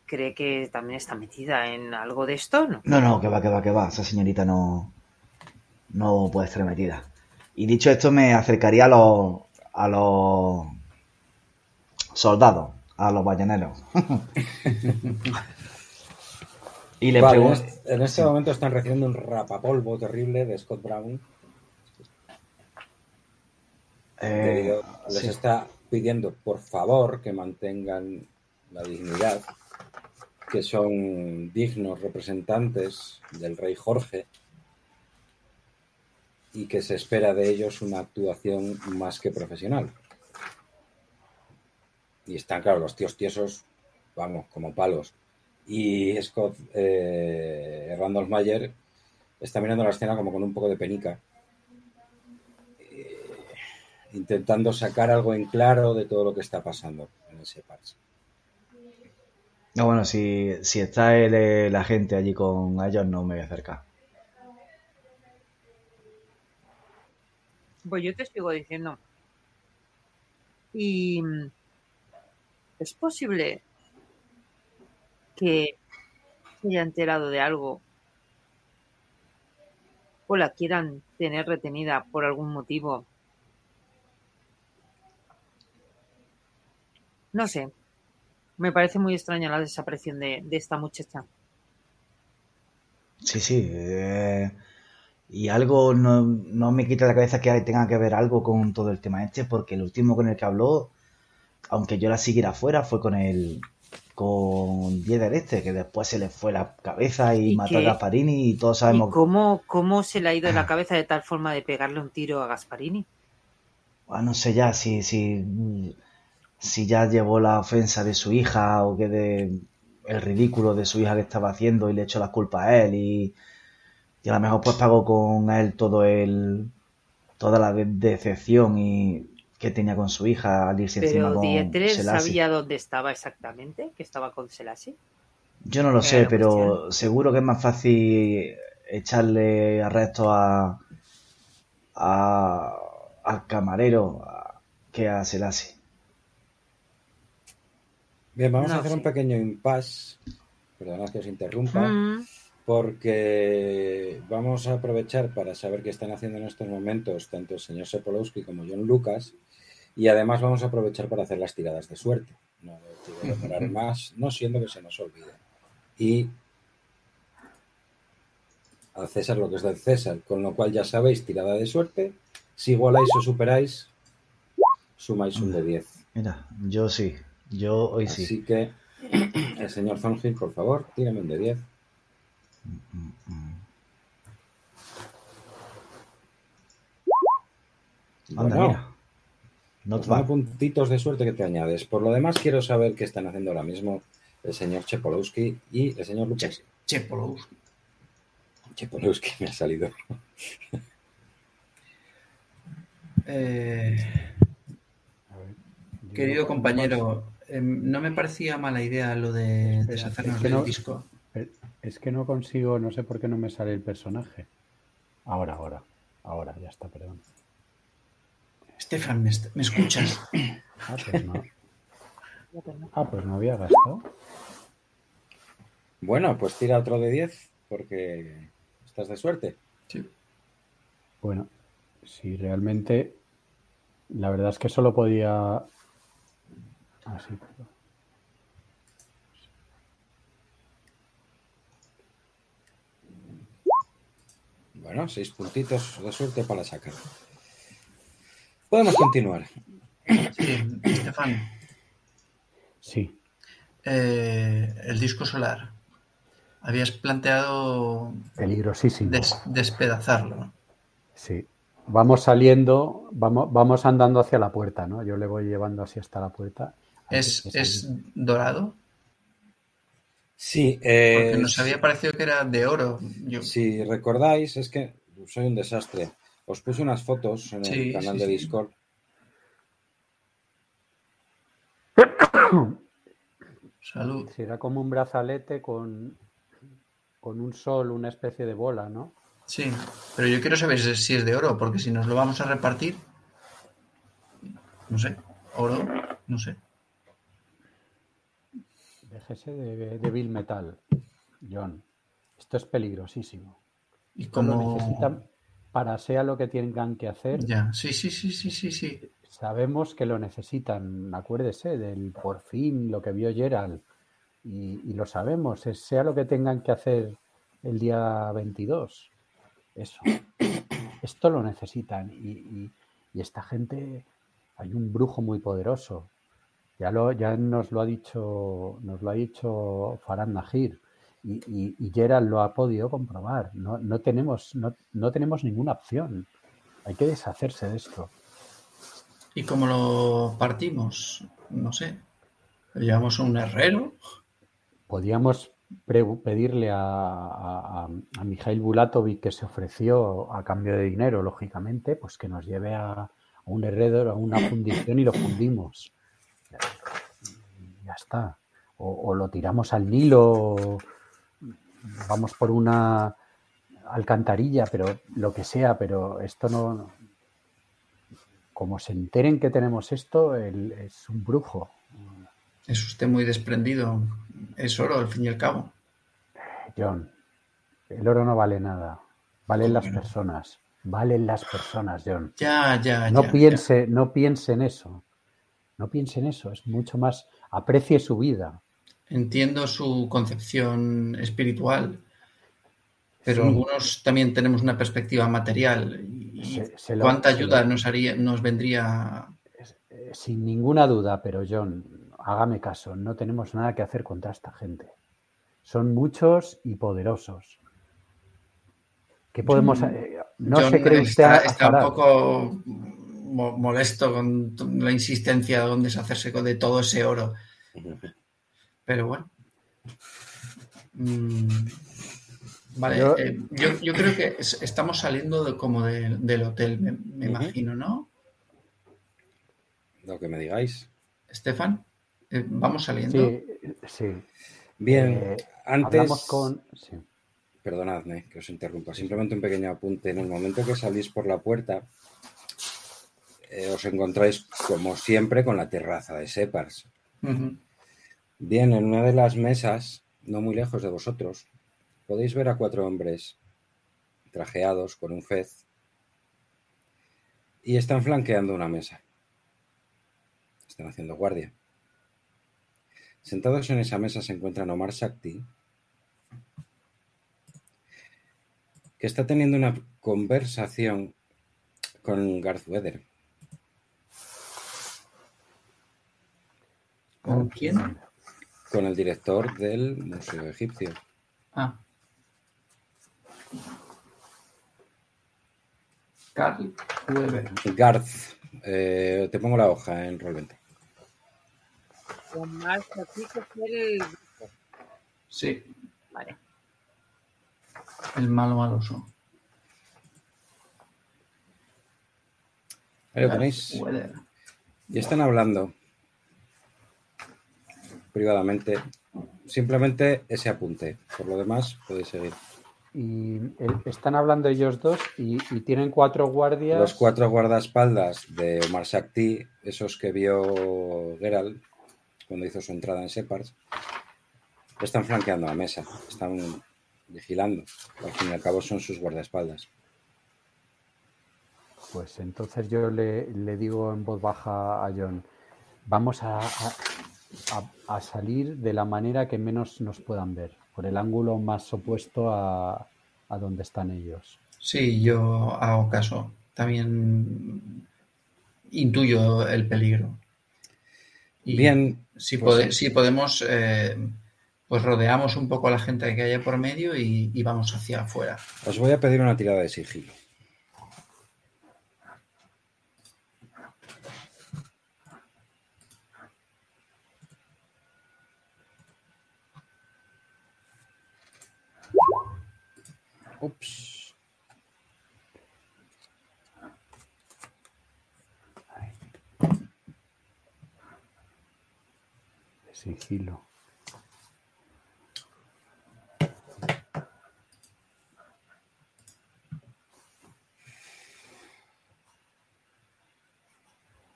¿Cree que también está metida en algo de esto? No. No, no, que va, que va, que va. Esa señorita no, no puede estar metida. Y dicho esto, me acercaría a los, a los soldados, a los bayoneros. y le Vale, pregunto... este, en este momento están recibiendo un rapapolvo terrible de Scott Brown. debido- les sí. está pidiendo por favor que mantengan la dignidad, que son dignos representantes del rey Jorge y que se espera de ellos una actuación más que profesional. Y están, claro, los tíos tiesos, vamos, como palos. Y Scott eh, Randolph Mayer está mirando la escena como con un poco de penica intentando sacar algo en claro de todo lo que está pasando en ese parche. No, bueno, si, si está el, eh, la gente allí con ellos, no me voy a acercar. Pues yo te sigo diciendo. Y mm, es posible que se haya enterado de algo o la quieran tener retenida por algún motivo. No sé. Me parece muy extraña la desaparición de, de esta muchacha. Sí, sí. eh, y algo no, no me quita la cabeza que tenga que ver algo con todo el tema este, porque el último con el que habló, aunque yo la siguiera afuera, fue con el con Dieder este, que después se le fue la cabeza y, ¿Y mató a? Gasparini y todos ¿Y sabemos... cómo, cómo se le ha ido la cabeza de tal forma de pegarle un tiro a Gasparini? Ah, no sé ya si, si, si ya llevó la ofensa de su hija o que de el ridículo de su hija que estaba haciendo y le echó la culpa a él y, y a lo mejor pues pagó con él todo el toda la de- decepción y que tenía con su hija al irse encima Pero con Dieter Selassie. sabía dónde estaba exactamente, que estaba con Selassie. Yo no lo sé, pero cuestión. seguro que es más fácil echarle arresto a, a al camarero a- que a Selassie. Bien, vamos No a hacer un pequeño impasse, perdonad que os interrumpa, Mm, porque vamos a aprovechar para saber qué están haciendo en estos momentos tanto el señor Sepolowski como John Lucas, y además vamos a aprovechar para hacer las tiradas de suerte. No quiero demorar más, no siendo que se nos olvide. Y al César lo que es del César, con lo cual ya sabéis, tirada de suerte, si igualáis o superáis, sumáis un de 10. Mira, yo sí, yo hoy sí. Así que, el señor Thornhill, por favor, tírame un de 10. Anda, Bueno, mira. Not Pues puntitos de suerte que te añades. Por lo demás, quiero saber qué están haciendo ahora mismo el señor Chepolowski y el señor Lucas. Chepolowski. Chepolowski me ha salido. Eh, ver, querido compañero, em, no me parecía mala idea lo de Espera, deshacernos es que del no- disco. Es que no consigo, no sé por qué no me sale el personaje. Ahora, ahora, ahora, ya está, perdón. Estefan, ¿me, escuchas? Ah, pues no. Ah, pues no había gastado. Bueno, pues tira otro de 10 porque estás de suerte. Sí. Bueno, si realmente. La verdad es que solo podía. Así, perdón. Bueno, seis puntitos de suerte para sacar. Podemos continuar. Sí, Estefan, Sí, eh, el disco solar. Habías planteado peligrosísimo. des- despedazarlo. Sí. Vamos saliendo, vamos, vamos andando hacia la puerta, ¿no? Yo le voy llevando así hasta la puerta. ¿Es, es dorado? Sí, Porque eh, nos había parecido que era de oro. Yo, si recordáis, es que soy un desastre. Os puse unas fotos en el Sí, canal sí, de sí. Discord. Salud. Sí, era como un brazalete con, con un sol, una especie de bola, ¿no? Sí, pero yo quiero saber si es de oro, porque si nos lo vamos a repartir, no sé, oro, no sé. Déjese de, de Bill Metal, John. Esto es peligrosísimo. Y como... necesitan para sea lo que tengan que hacer. Ya, sí, sí, sí, sí, sí, sí. Sabemos que lo necesitan. Acuérdese del por fin, lo que vio Gerald. Y, y lo sabemos, es- sea lo que tengan que hacer el día 22. Eso. Esto lo necesitan. Y, y- y esta gente, hay un brujo muy poderoso. Ya, lo, ya nos lo ha dicho, nos lo ha dicho Farad Nahir. Y, y, y Gerald lo ha podido comprobar. No, no, tenemos, no, no tenemos ninguna opción. Hay que deshacerse de esto. ¿Y cómo lo partimos? No sé. ¿Lo llevamos a un herrero? Podíamos pre- pedirle a, a, a- Mikhail Bulatovic que se ofreció a cambio de dinero, lógicamente, pues que nos lleve a, a un herrero, a una fundición y lo fundimos. Ya está. O, o lo tiramos al Nilo, vamos por una alcantarilla, pero lo que sea, pero esto no. Como se enteren que tenemos esto, es un brujo. Es usted muy desprendido. Es oro, al fin y al cabo. John, el oro no vale nada. Valen las personas. Valen las personas, John. Ya, ya, No ya, piense, no piense en eso. No piense en eso. Es mucho más. Aprecie su vida. Entiendo su concepción espiritual, pero Sí. algunos también tenemos una perspectiva material. ¿Y Se- se lo- cuánta ayuda lo- nos haría, nos vendría? Eh, Sin ninguna duda, pero John, hágame caso. No tenemos nada que hacer contra esta gente. Son muchos y poderosos. ¿Qué podemos? John- eh, no John se cree usted está, está un poco mo- molesto con la insistencia de deshacerse con- de todo ese oro. Pero bueno. Mm, Vale, Yo- eh, yo, yo creo que es- estamos saliendo de- como de- del hotel, me, imagino, ¿no? Lo que me digáis. Estefan, Eh, vamos saliendo. Sí, sí. Bien, Eh, antes. Hablamos con. sí. Perdonadme que os interrumpa. Simplemente un pequeño apunte. En el momento que salís por la puerta, eh, os encontráis, como siempre, con la terraza de Separs. Bien, en una de las mesas, no muy lejos de vosotros, podéis ver a cuatro hombres trajeados con un fez y están flanqueando una mesa. Están haciendo guardia. Sentados en esa mesa se encuentran Omar Shakti, que está teniendo una conversación con Garth Weather. ¿Con quién? Con el director del Museo Egipcio. Ah. Carl Weber. Garth, eh, te pongo la hoja en Roll 20. Con más que el... Sí, Vale. el malo maloso. Ahí lo tenéis. Weber. Y están hablando. Privadamente. Simplemente ese apunte. Por lo demás, podéis seguir. Y eh, están hablando ellos dos y, y tienen cuatro guardias. Los cuatro guardaespaldas de Omar Shakti, esos que vio Geralt cuando hizo su entrada en Separds, están flanqueando la mesa, están vigilando. Al fin y al cabo son sus guardaespaldas. Pues entonces yo le, le digo en voz baja a John, vamos a, a- a- a salir de la manera que menos nos puedan ver, por el ángulo más opuesto a, a donde están ellos. Sí, yo hago caso. También intuyo el peligro. Y Bien, si, pues pode- sí. si podemos, eh, pues rodeamos un poco a la gente que haya por medio y, y vamos hacia afuera. Os voy a pedir una tirada de sigilo. Ups. De sigilo.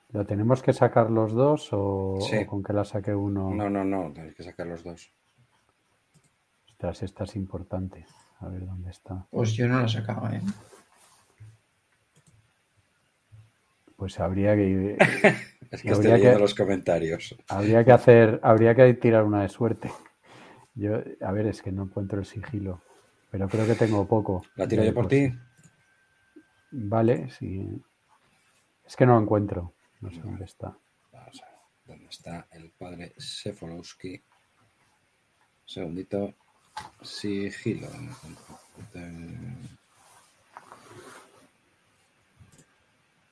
¿Lo tenemos que sacar los dos o, Sí. o con que la saque uno? No, no, no, tenéis que sacar los dos. Ostras, esta es importante. A ver dónde está. Pues yo no la sacaba, ¿eh? Pues habría que Es que Habría estoy leyendo que- los comentarios. habría que hacer, habría que tirar una de suerte. Yo, a ver, es que no encuentro el sigilo, pero creo que tengo poco. ¿La tiro yo por cosas. ti? Vale, sí. Es que no lo encuentro. No sé dónde está. Vamos a ver dónde está el padre Sefolowski. Segundito. Sigilo.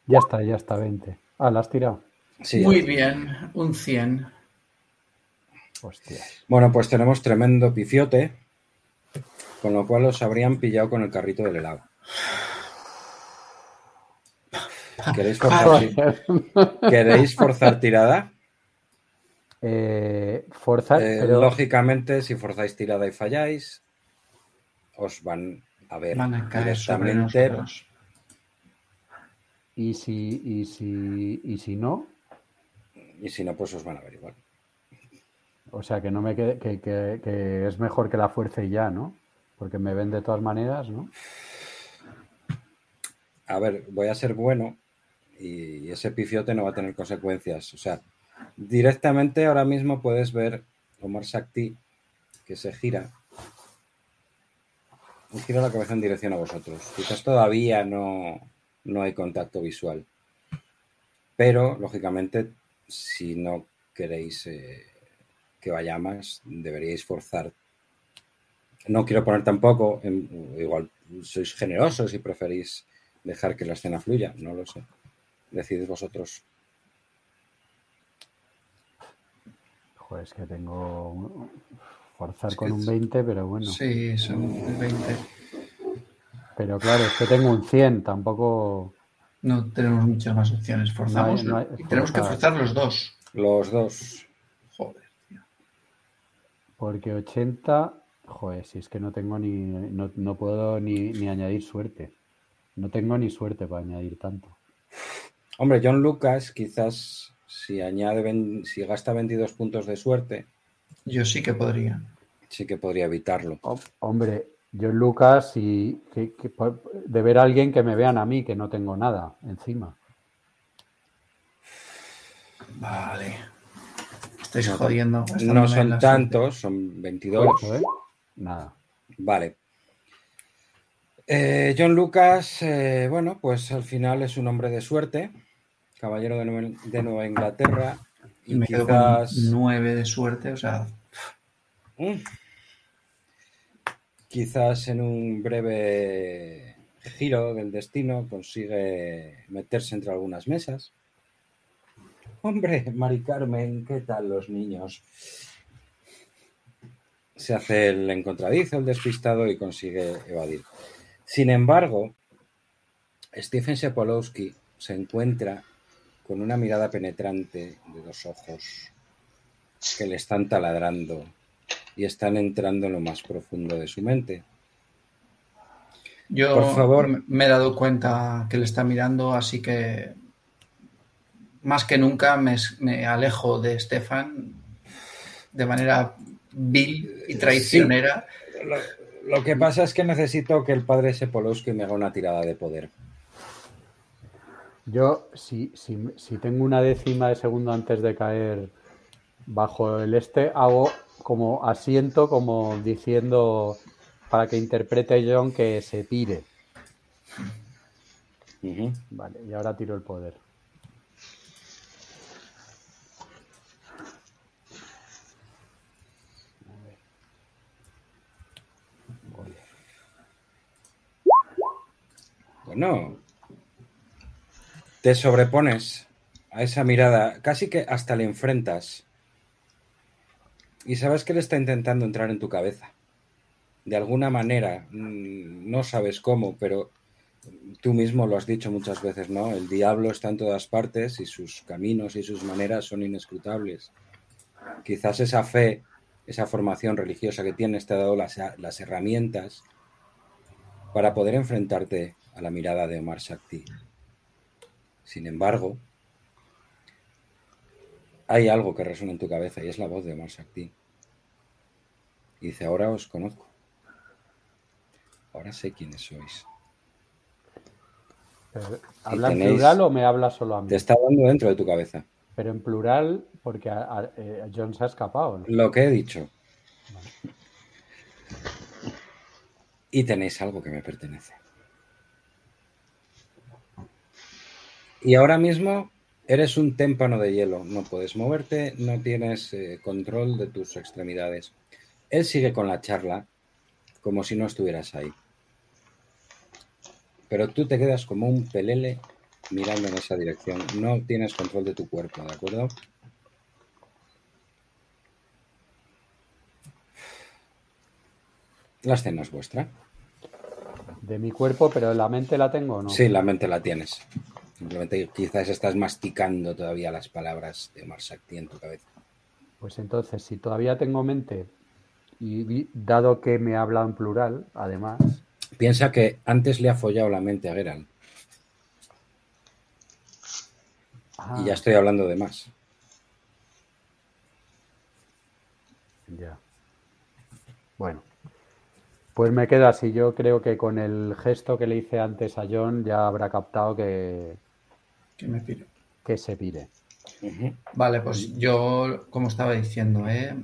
Ya está, ya está, 20. Ah, la has tirado. Sí, Muy bien, un 100. Hostias. Bueno, pues tenemos tremendo pifiote, con lo cual os habrían pillado con el carrito del helado. ¿Queréis forzar, ¿queréis forzar tirada? Eh, forzar, Eh, pero Lógicamente, si forzáis tirada y falláis, os van a ver Van a caer directamente. y si, y si, y si no, Y si no, pues os van a ver igual. o sea que no me quede, que, que- que es mejor que la fuerza y ya, ¿no? Porque me ven de todas maneras, ¿no? A ver, voy a ser bueno y ese pifiote no va a tener consecuencias. O sea, directamente ahora mismo puedes ver Omar Shakti que se gira y gira la cabeza en dirección a vosotros. Quizás todavía no, no hay contacto visual. Pero, lógicamente, si no queréis eh, que vaya más, deberíais forzar. No quiero poner tampoco, en- igual sois generosos y preferís dejar que la escena fluya, no lo sé. Decidid vosotros. Joder, es que tengo un- forzar Es con que un es- 20, pero bueno. Sí, son 20. Pero claro, es que tengo un 100, tampoco... No tenemos muchas más opciones. Forzamos. No hay- no hay- y tenemos que forzar. forzar los dos. Los dos. Joder, tío. Porque 80, joder, si es que no tengo ni, no, no puedo ni, ni añadir suerte. No tengo ni suerte para añadir tanto. Hombre, John Lucas quizás si añade, si gasta 22 puntos de suerte, Yo sí que podría. sí que podría evitarlo. Hom- Hombre, yo Lucas y que, de ver a alguien que me vean a mí, que no tengo nada encima. Vale. Estáis jodiendo. No gastándome la son suerte. tantos, son 22. Ocho, ¿eh? Nada. Vale. Eh, John Lucas, eh, bueno, pues al final es un hombre de suerte, caballero de Nueva, de Nueva Inglaterra. Y me quedo quizás, con 9 de suerte. O sea, Mm. quizás en un breve giro del destino consigue meterse entre algunas mesas. Hombre, Mari Carmen, ¿qué tal los niños? Se hace el encontradizo, el despistado y consigue evadir. Sin embargo, Stephen Sepolowski se encuentra con una mirada penetrante de dos ojos que le están taladrando y están entrando en lo más profundo de su mente. Yo Por favor. me he dado cuenta que le está mirando, así que más que nunca me, me alejo de Stefan de manera vil y traicionera. Lo, lo que pasa es que necesito que el padre Sepolowski me haga una tirada de poder. Yo, si, si, si tengo una décima de segundo antes de caer bajo el este, hago como asiento, como diciendo para que interprete John que se tire. Vale, y ahora tiro el poder. Bueno, te sobrepones a esa mirada, casi que hasta le enfrentas. Y sabes que él está intentando entrar en tu cabeza. De alguna manera, mm, no sabes cómo, pero tú mismo lo has dicho muchas veces, ¿no? El diablo está en todas partes y sus caminos y sus maneras son inescrutables. Quizás esa fe, esa formación religiosa que tienes te ha dado las, las herramientas para poder enfrentarte a la mirada de Omar Shakti. Sin embargo, hay algo que resuena en tu cabeza y es la voz de Omar Shakti. Y dice, ahora os conozco. Ahora sé quiénes sois. ¿Habla en plural o me habla solo a mí? Te está dando dentro de tu cabeza. Pero en plural, porque a- a- eh, John se ha escapado. ¿no? Lo que he dicho. Y tenéis algo que me pertenece. Y ahora mismo eres un témpano de hielo. No puedes moverte, no tienes eh, control de tus extremidades. Él sigue con la charla como si no estuvieras ahí. Pero tú te quedas como un pelele mirando en esa dirección. No tienes control de tu cuerpo, ¿de acuerdo? La escena es vuestra. De mi cuerpo, pero la mente la tengo no. Sí, la mente la tienes. Simplemente quizás estás masticando todavía las palabras de Omar Shakti en tu cabeza. Pues entonces, si todavía tengo mente, y dado que me habla en plural, además, Piensa que antes le ha follado la mente a Geralt. ah, Y ya estoy hablando de más. ya. Bueno, pues me quedo así. Yo creo que con el gesto que le hice antes a John ya habrá captado que, Que me piro. que se pire. Vale, pues yo, como estaba diciendo, ¿eh?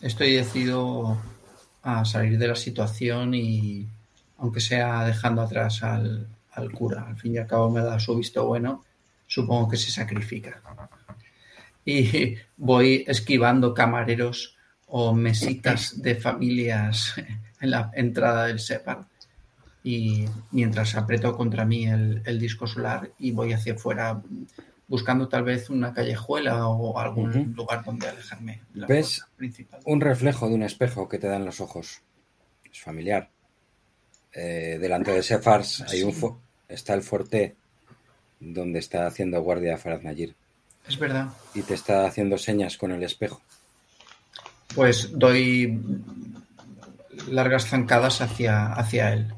estoy decidido a salir de la situación y, aunque sea dejando atrás al, al cura, al fin y al cabo me da su visto bueno, supongo que se sacrifica. Y voy esquivando camareros o mesitas de familias en la entrada del SEPAR. Y mientras aprieto contra mí el, el disco solar y voy hacia afuera buscando tal vez una callejuela o algún lugar donde alejarme. la ¿Ves? principal. Un reflejo de un espejo que te dan los ojos. Es familiar. Eh, delante de ese fars hay un fo- está el forte donde está haciendo guardia Farad Nayir Es verdad. y te está haciendo señas con el espejo. Pues doy largas zancadas hacia, hacia él.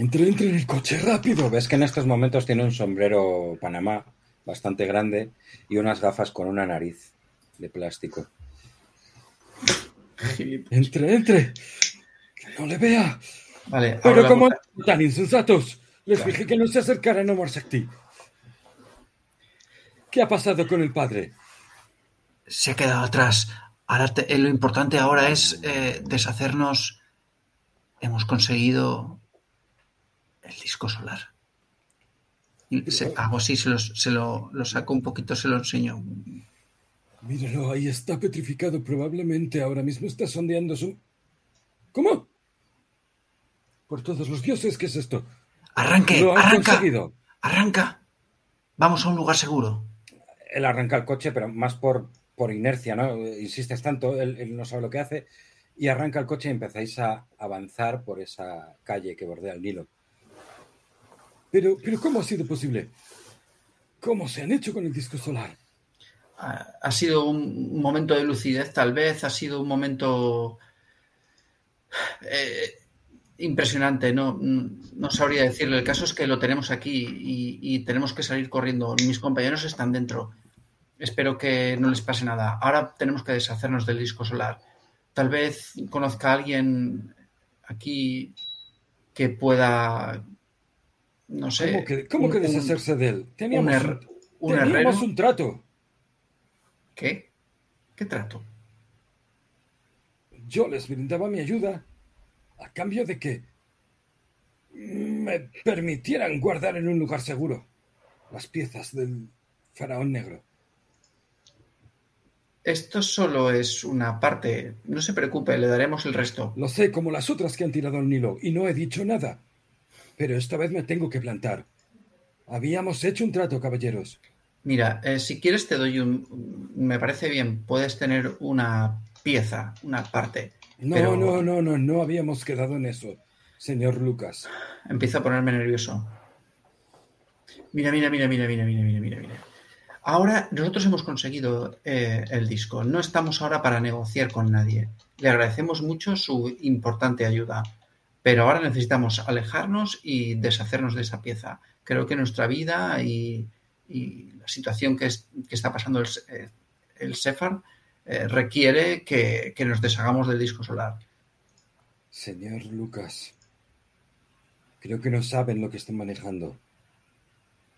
Entre, entre en el coche rápido. Ves que en estos momentos tiene un sombrero Panamá bastante grande y unas gafas con una nariz de plástico. Entre, entre. Que no le vea. Vale, Pero como tan insensatos, les dije que no se acercaran a Omar Shakti. ¿Qué ha pasado con el padre? se ha quedado atrás. Ahora te- eh, lo importante ahora es eh, deshacernos. Hemos conseguido el disco solar. Y se- hago así, se, los- se lo, lo saco un poquito, se lo enseño. Míralo, ahí está petrificado. Probablemente ahora mismo está sondeando su... ¿Cómo? Por todos los dioses, ¿qué es esto? Arranque, Lo arranca, conseguido. arranca. Vamos a un lugar seguro. Él arranca el coche, pero más por, por inercia, ¿no? Insistes tanto, él, él no sabe lo que hace. Y arranca el coche y empezáis a avanzar por esa calle que bordea el Nilo. Pero, pero ¿cómo ha sido posible? ¿Cómo se han hecho con el disco solar? ha sido un momento de lucidez, tal vez, ha sido un momento eh, impresionante, no, no sabría decirlo. El caso es que lo tenemos aquí y, tenemos que salir corriendo. Mis compañeros están dentro. Espero que no les pase nada. Ahora tenemos que deshacernos del disco solar. Tal vez conozca a alguien aquí que pueda, no sé. ¿Cómo que, cómo que deshacerse de él? Teníamos un, teníamos un trato. ¿Qué? ¿Qué trato? Yo les brindaba mi ayuda a cambio de que me permitieran guardar en un lugar seguro las piezas del faraón negro. Esto solo es una parte. No se preocupe, le daremos el resto. Lo sé, como las otras que han tirado al Nilo, y no he dicho nada pero esta vez me tengo que plantar. Habíamos hecho un trato, caballeros. Mira, eh, si quieres te doy un... Me parece bien, puedes tener una pieza, una parte. No, pero... no, no, no, no habíamos quedado en eso, señor Lucas. Empiezo a ponerme nervioso. Mira, mira, mira, mira, mira, mira, mira, mira. Ahora nosotros hemos conseguido eh, el disco. No estamos ahora para negociar con nadie. Le agradecemos mucho su importante ayuda. Pero ahora necesitamos alejarnos y deshacernos de esa pieza. Creo que nuestra vida y, la situación que, está pasando el, eh, el Sefar eh, requiere que, nos deshagamos del disco solar. Señor Lucas, creo que no saben lo que están manejando.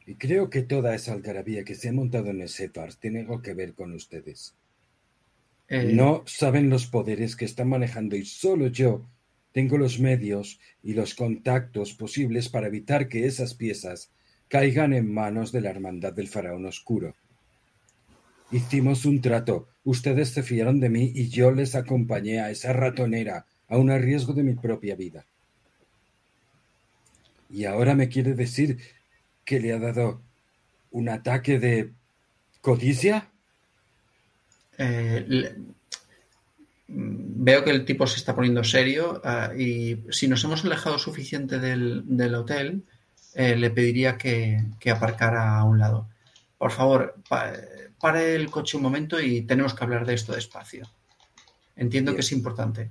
Y creo que toda esa algarabía que se ha montado en el Separs tiene algo que ver con ustedes. Eh, no saben los poderes que están manejando y solo yo tengo los medios y los contactos posibles para evitar que esas piezas caigan en manos de la hermandad del faraón oscuro. Hicimos un trato. Ustedes se fiaron de mí y yo les acompañé a esa ratonera, a un riesgo de mi propia vida. Y ahora me quiere decir que le ha dado un ataque de codicia. Eh, veo que el tipo se está poniendo serio ah, y si nos hemos alejado suficiente del, hotel, eh, le pediría que, que, aparcara a un lado. Por favor, pare el coche un momento y tenemos que hablar de esto despacio. Entiendo que es importante.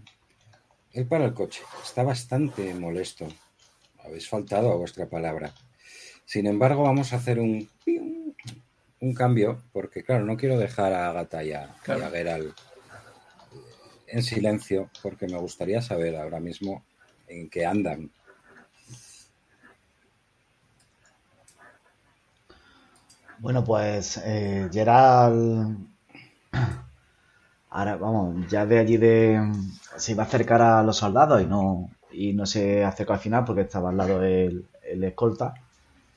Él para el coche. Está bastante molesto. Habéis faltado a vuestra palabra. Sin embargo, vamos a hacer un, un cambio, porque claro, no quiero dejar a Agatha y a, Geralt en silencio, porque me gustaría saber ahora mismo en qué andan. Bueno, pues eh, ahora vamos, ya de allí de se iba a acercar a los soldados y no y no se acercó al final porque estaba al lado el, el escolta,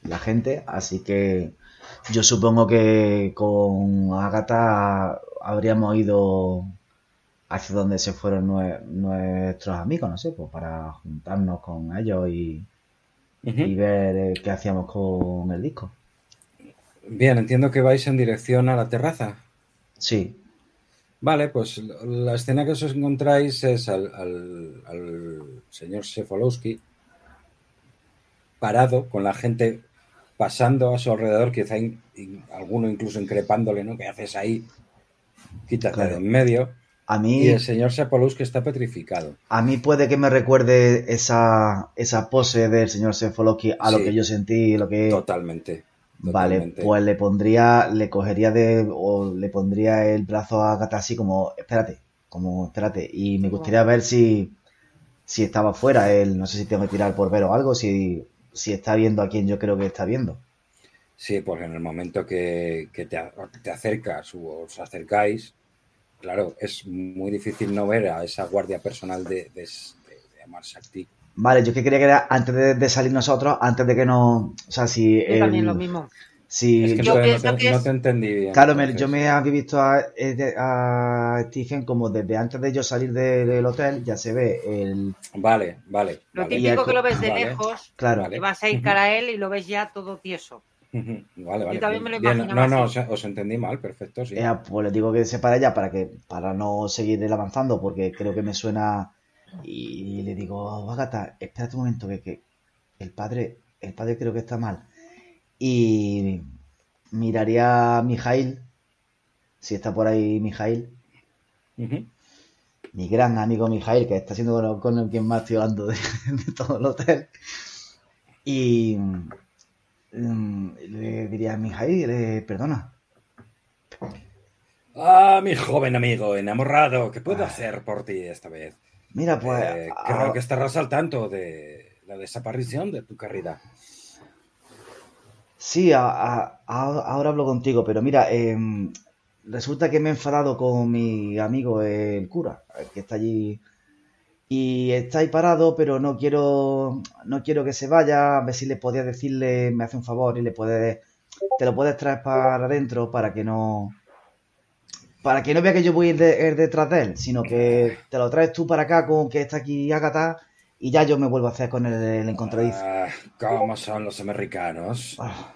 la gente, así que yo supongo que con Agatha habríamos ido hacia donde se fueron nuestros amigos, no sé, pues para juntarnos con ellos y, y ver eh, qué hacíamos con el disco. Bien, entiendo que vais en dirección a la terraza. Sí. Vale, pues la escena que os encontráis es al, señor Sefolowski parado con la gente pasando a su alrededor, quizá alguno incluso increpándole, ¿no? ¿Qué haces ahí? Quítate de en medio. A mí, y el señor Sepolowski está petrificado. A mí puede que me recuerde esa, esa pose del señor Sefolowski a lo que yo sentí, lo que... Totalmente. Vale, pues le pondría, le cogería de, o le pondría el brazo a Gata así como, espérate, como, espérate, y me gustaría ver si, si estaba fuera él, no sé si tengo que tirar por ver o algo, si, si está viendo a quien yo creo que está viendo. Sí, pues en el momento que, te, acercas o os acercáis, claro, es muy difícil no ver a esa guardia personal de, de, de Amar Vale, yo que quería que era antes de, salir nosotros, antes de que no. O sea, si. Yo también lo mismo. Si, es que yo no, pienso te, que no te entendí bien. Claro, yo me había visto a, a, Stephen como desde antes de yo salir del hotel, ya se ve el. Vale, vale. Lo típico que lo ves de lejos, claro. que vas a ir cara a él y lo ves ya todo tieso. Vale, vale. Yo también me lo imaginaba No, no, os, entendí mal, perfecto, sí. pues le digo que se para allá para que para no seguir él avanzando, porque creo que me suena y le digo, Agatha, espérate un momento, que, el padre, el padre creo que está mal. Y miraría a Mijail si está por ahí Mijail. Mi gran amigo Mijail, que está siendo con, el quien más estoy hablando de, todo el hotel. Y le diría a Mijail, perdona. Ah, mi joven amigo, enamorado, ¿qué puedo ah. hacer por ti esta vez? Mira, pues. Eh, creo que estarás al tanto de la desaparición de tu carrera. Sí, ahora hablo contigo, pero mira, em, resulta que me he enfadado con mi amigo el cura, que está allí. Y está ahí parado, pero no quiero, no quiero que se vaya. A ver si le podía decirle, me hace un favor y le puedes, te lo puedes traer para adentro para que no, para que no vea que yo voy a ir, detrás de él, sino que te lo traes tú para acá con que está aquí Agatha y ya yo me vuelvo a hacer con el, el encontradizo. Ah, ¿Cómo son los americanos? Ah.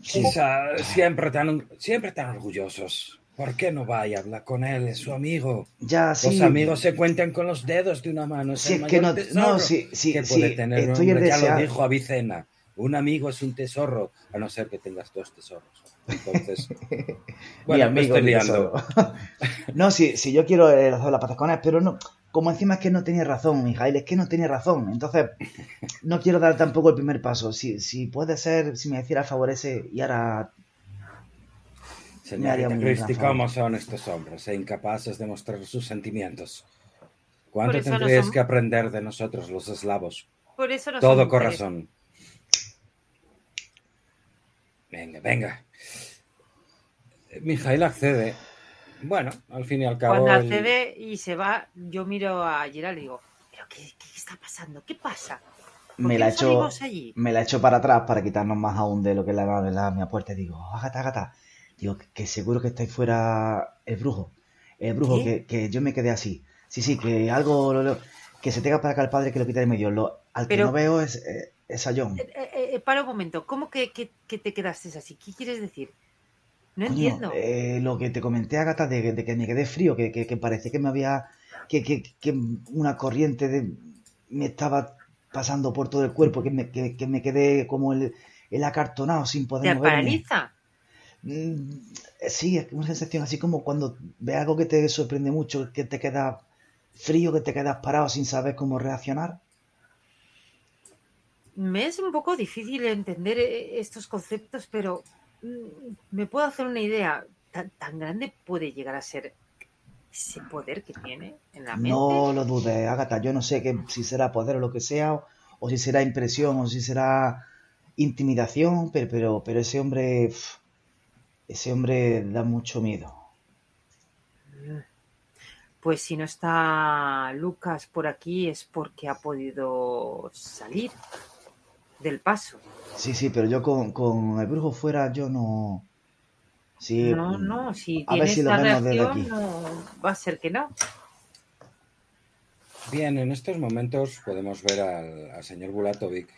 siempre, tan, siempre tan orgullosos. ¿Por qué no vaya a hablar con él? Es su amigo. Ya, sí. Los amigos se cuentan con los dedos de una mano. Es es que no, no, sí, sí, que puede tener estoy un Ya lo dijo Avicena. Un amigo es un tesoro, a no ser que tengas dos tesoros. Entonces, bueno, me estoy liando. no, si, si yo quiero eh, las las con él, pero no, como encima es que no tenía razón, Mijail, es que no tenía razón. Entonces, no quiero dar tampoco el primer paso. Si, si puede ser, si me hiciera favorece y ahora. Señorita Christie, ¿cómo son estos hombres e incapaces de mostrar sus sentimientos? ¿Cuánto tendríais que aprender de nosotros, los eslavos? Por eso Todo corazón. Venga, venga. Mijail accede. Bueno, al fin y al cabo. Cuando accede y se va, yo miro a Gerald y digo, ¿pero qué, está pasando? ¿Qué pasa? Me la, hecho, me la echo para atrás para quitarnos más aún de lo que es la, la, mi puerta. Y digo, Agata, Agata. Digo, que, seguro que estáis fuera el brujo. El brujo, que, yo me quedé así. Sí, sí, que algo. que se tenga para acá el padre que lo quita de medio. Lo, al que no veo es, eh, es a John. Eh, eh, para un momento, ¿cómo que, que, te quedaste así? ¿Qué quieres decir? No entiendo. Eh, lo que te comenté, Agatha, de, de que me quedé frío, que, que, que parecía que me había. Que, que, que una corriente de, me estaba pasando por todo el cuerpo, que me, que, me quedé como el, el, acartonado sin poder ¿Te paraliza? Mm, sí, es una sensación así como cuando ves algo que te sorprende mucho, que te queda frío, que te quedas parado sin saber cómo reaccionar. Me es un poco difícil entender eh, estos conceptos, pero me puedo hacer una idea. ¿Tan, grande puede llegar a ser ese poder que tiene en la mente? No lo dudes, Agatha. Yo no sé que, si será poder o lo que sea, o, si será impresión, o si será intimidación, pero, pero, pero ese hombre, ese hombre da mucho miedo. Pues si no está Lucas por aquí es porque ha podido salir del paso. Sí, sí, pero yo con, con el brujo fuera yo no... Sí, no, no, si a ver si lo vemos desde aquí. No, va a ser que no. Bien, en estos momentos podemos ver al, señor Bulatovic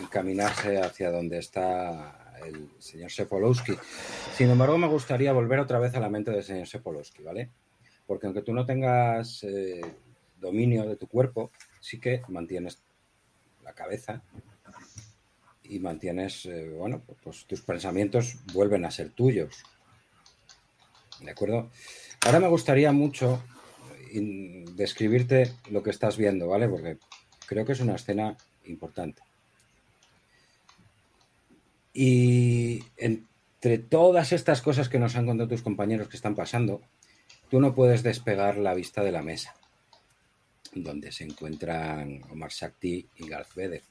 encaminarse hacia donde está el señor Sepolowski. Sin embargo, me gustaría volver otra vez a la mente del señor Sepolowski, ¿vale? Porque aunque tú no tengas eh, dominio de tu cuerpo, sí que mantienes la cabeza y mantienes, eh, bueno, pues tus pensamientos vuelven a ser tuyos. ¿De acuerdo? Ahora me gustaría mucho describirte lo que estás viendo, ¿vale? Porque creo que es una escena importante. Y entre todas estas cosas que nos han contado tus compañeros que están pasando, tú no puedes despegar la vista de la mesa, donde se encuentran Omar Shakti y Garth Vedder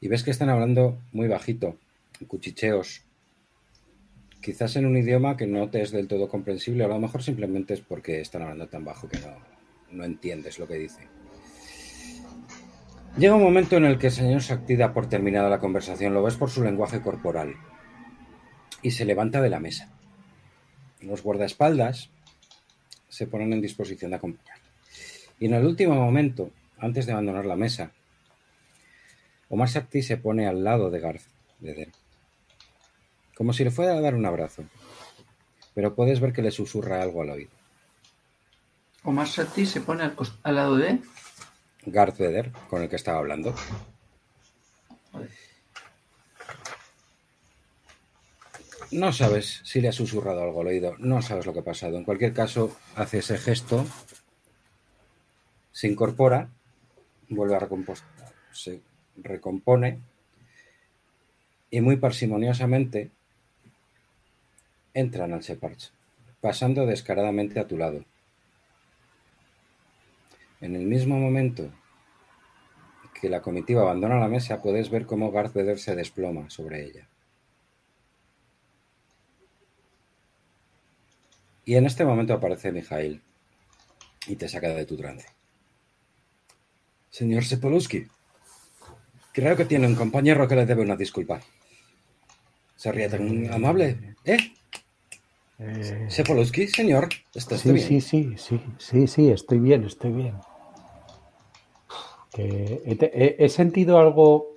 y ves que están hablando muy bajito, cuchicheos, quizás en un idioma que no te es del todo comprensible, a lo mejor simplemente es porque están hablando tan bajo que no, no entiendes lo que dicen. Llega un momento en el que el señor se activa por terminada la conversación, lo ves por su lenguaje corporal, y se levanta de la mesa. Los guardaespaldas se ponen en disposición de acompañar. Y en el último momento, antes de abandonar la mesa, Omar Shakti se pone al lado de Garth Vedder, como si le fuera a dar un abrazo, pero puedes ver que le susurra algo al oído. Omar Shakti se pone al, lado de Garth Vedder, con el que estaba hablando. No sabes si le ha susurrado algo al oído, no sabes lo que ha pasado. En cualquier caso, hace ese gesto, se incorpora, vuelve a recompostar, se recompone y muy parsimoniosamente entran al Separch, pasando descaradamente a tu lado. En el mismo momento que la comitiva abandona la mesa, puedes ver cómo Garth Vader se desploma sobre ella. Y en este momento aparece Mijail y te saca de tu trance. Señor Sepolowski, creo que tiene un compañero que le debe una disculpa. Sería tan amable, ¿eh? Eh, señor, ¿estás sí, bien? sí, sí, sí, sí, sí, estoy bien, estoy bien. Que he, sentido algo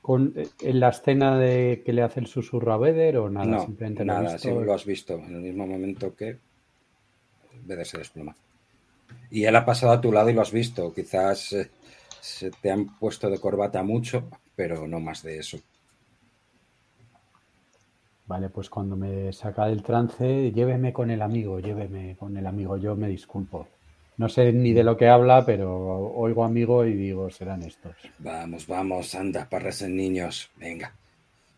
con, en la escena de que le hace el susurro a Beder o nada, no, simplemente lo nada, visto. sí, lo has visto en el mismo momento que Vader se desploma. Y él ha pasado a tu lado y lo has visto. Quizás eh, se te han puesto de corbata mucho, pero no más de eso. Vale, pues cuando me saca del trance, lléveme con el amigo, lléveme con el amigo, yo me disculpo. No sé ni de lo que habla, pero oigo amigo y digo, serán estos. Vamos, vamos, anda, parrecen niños. Venga,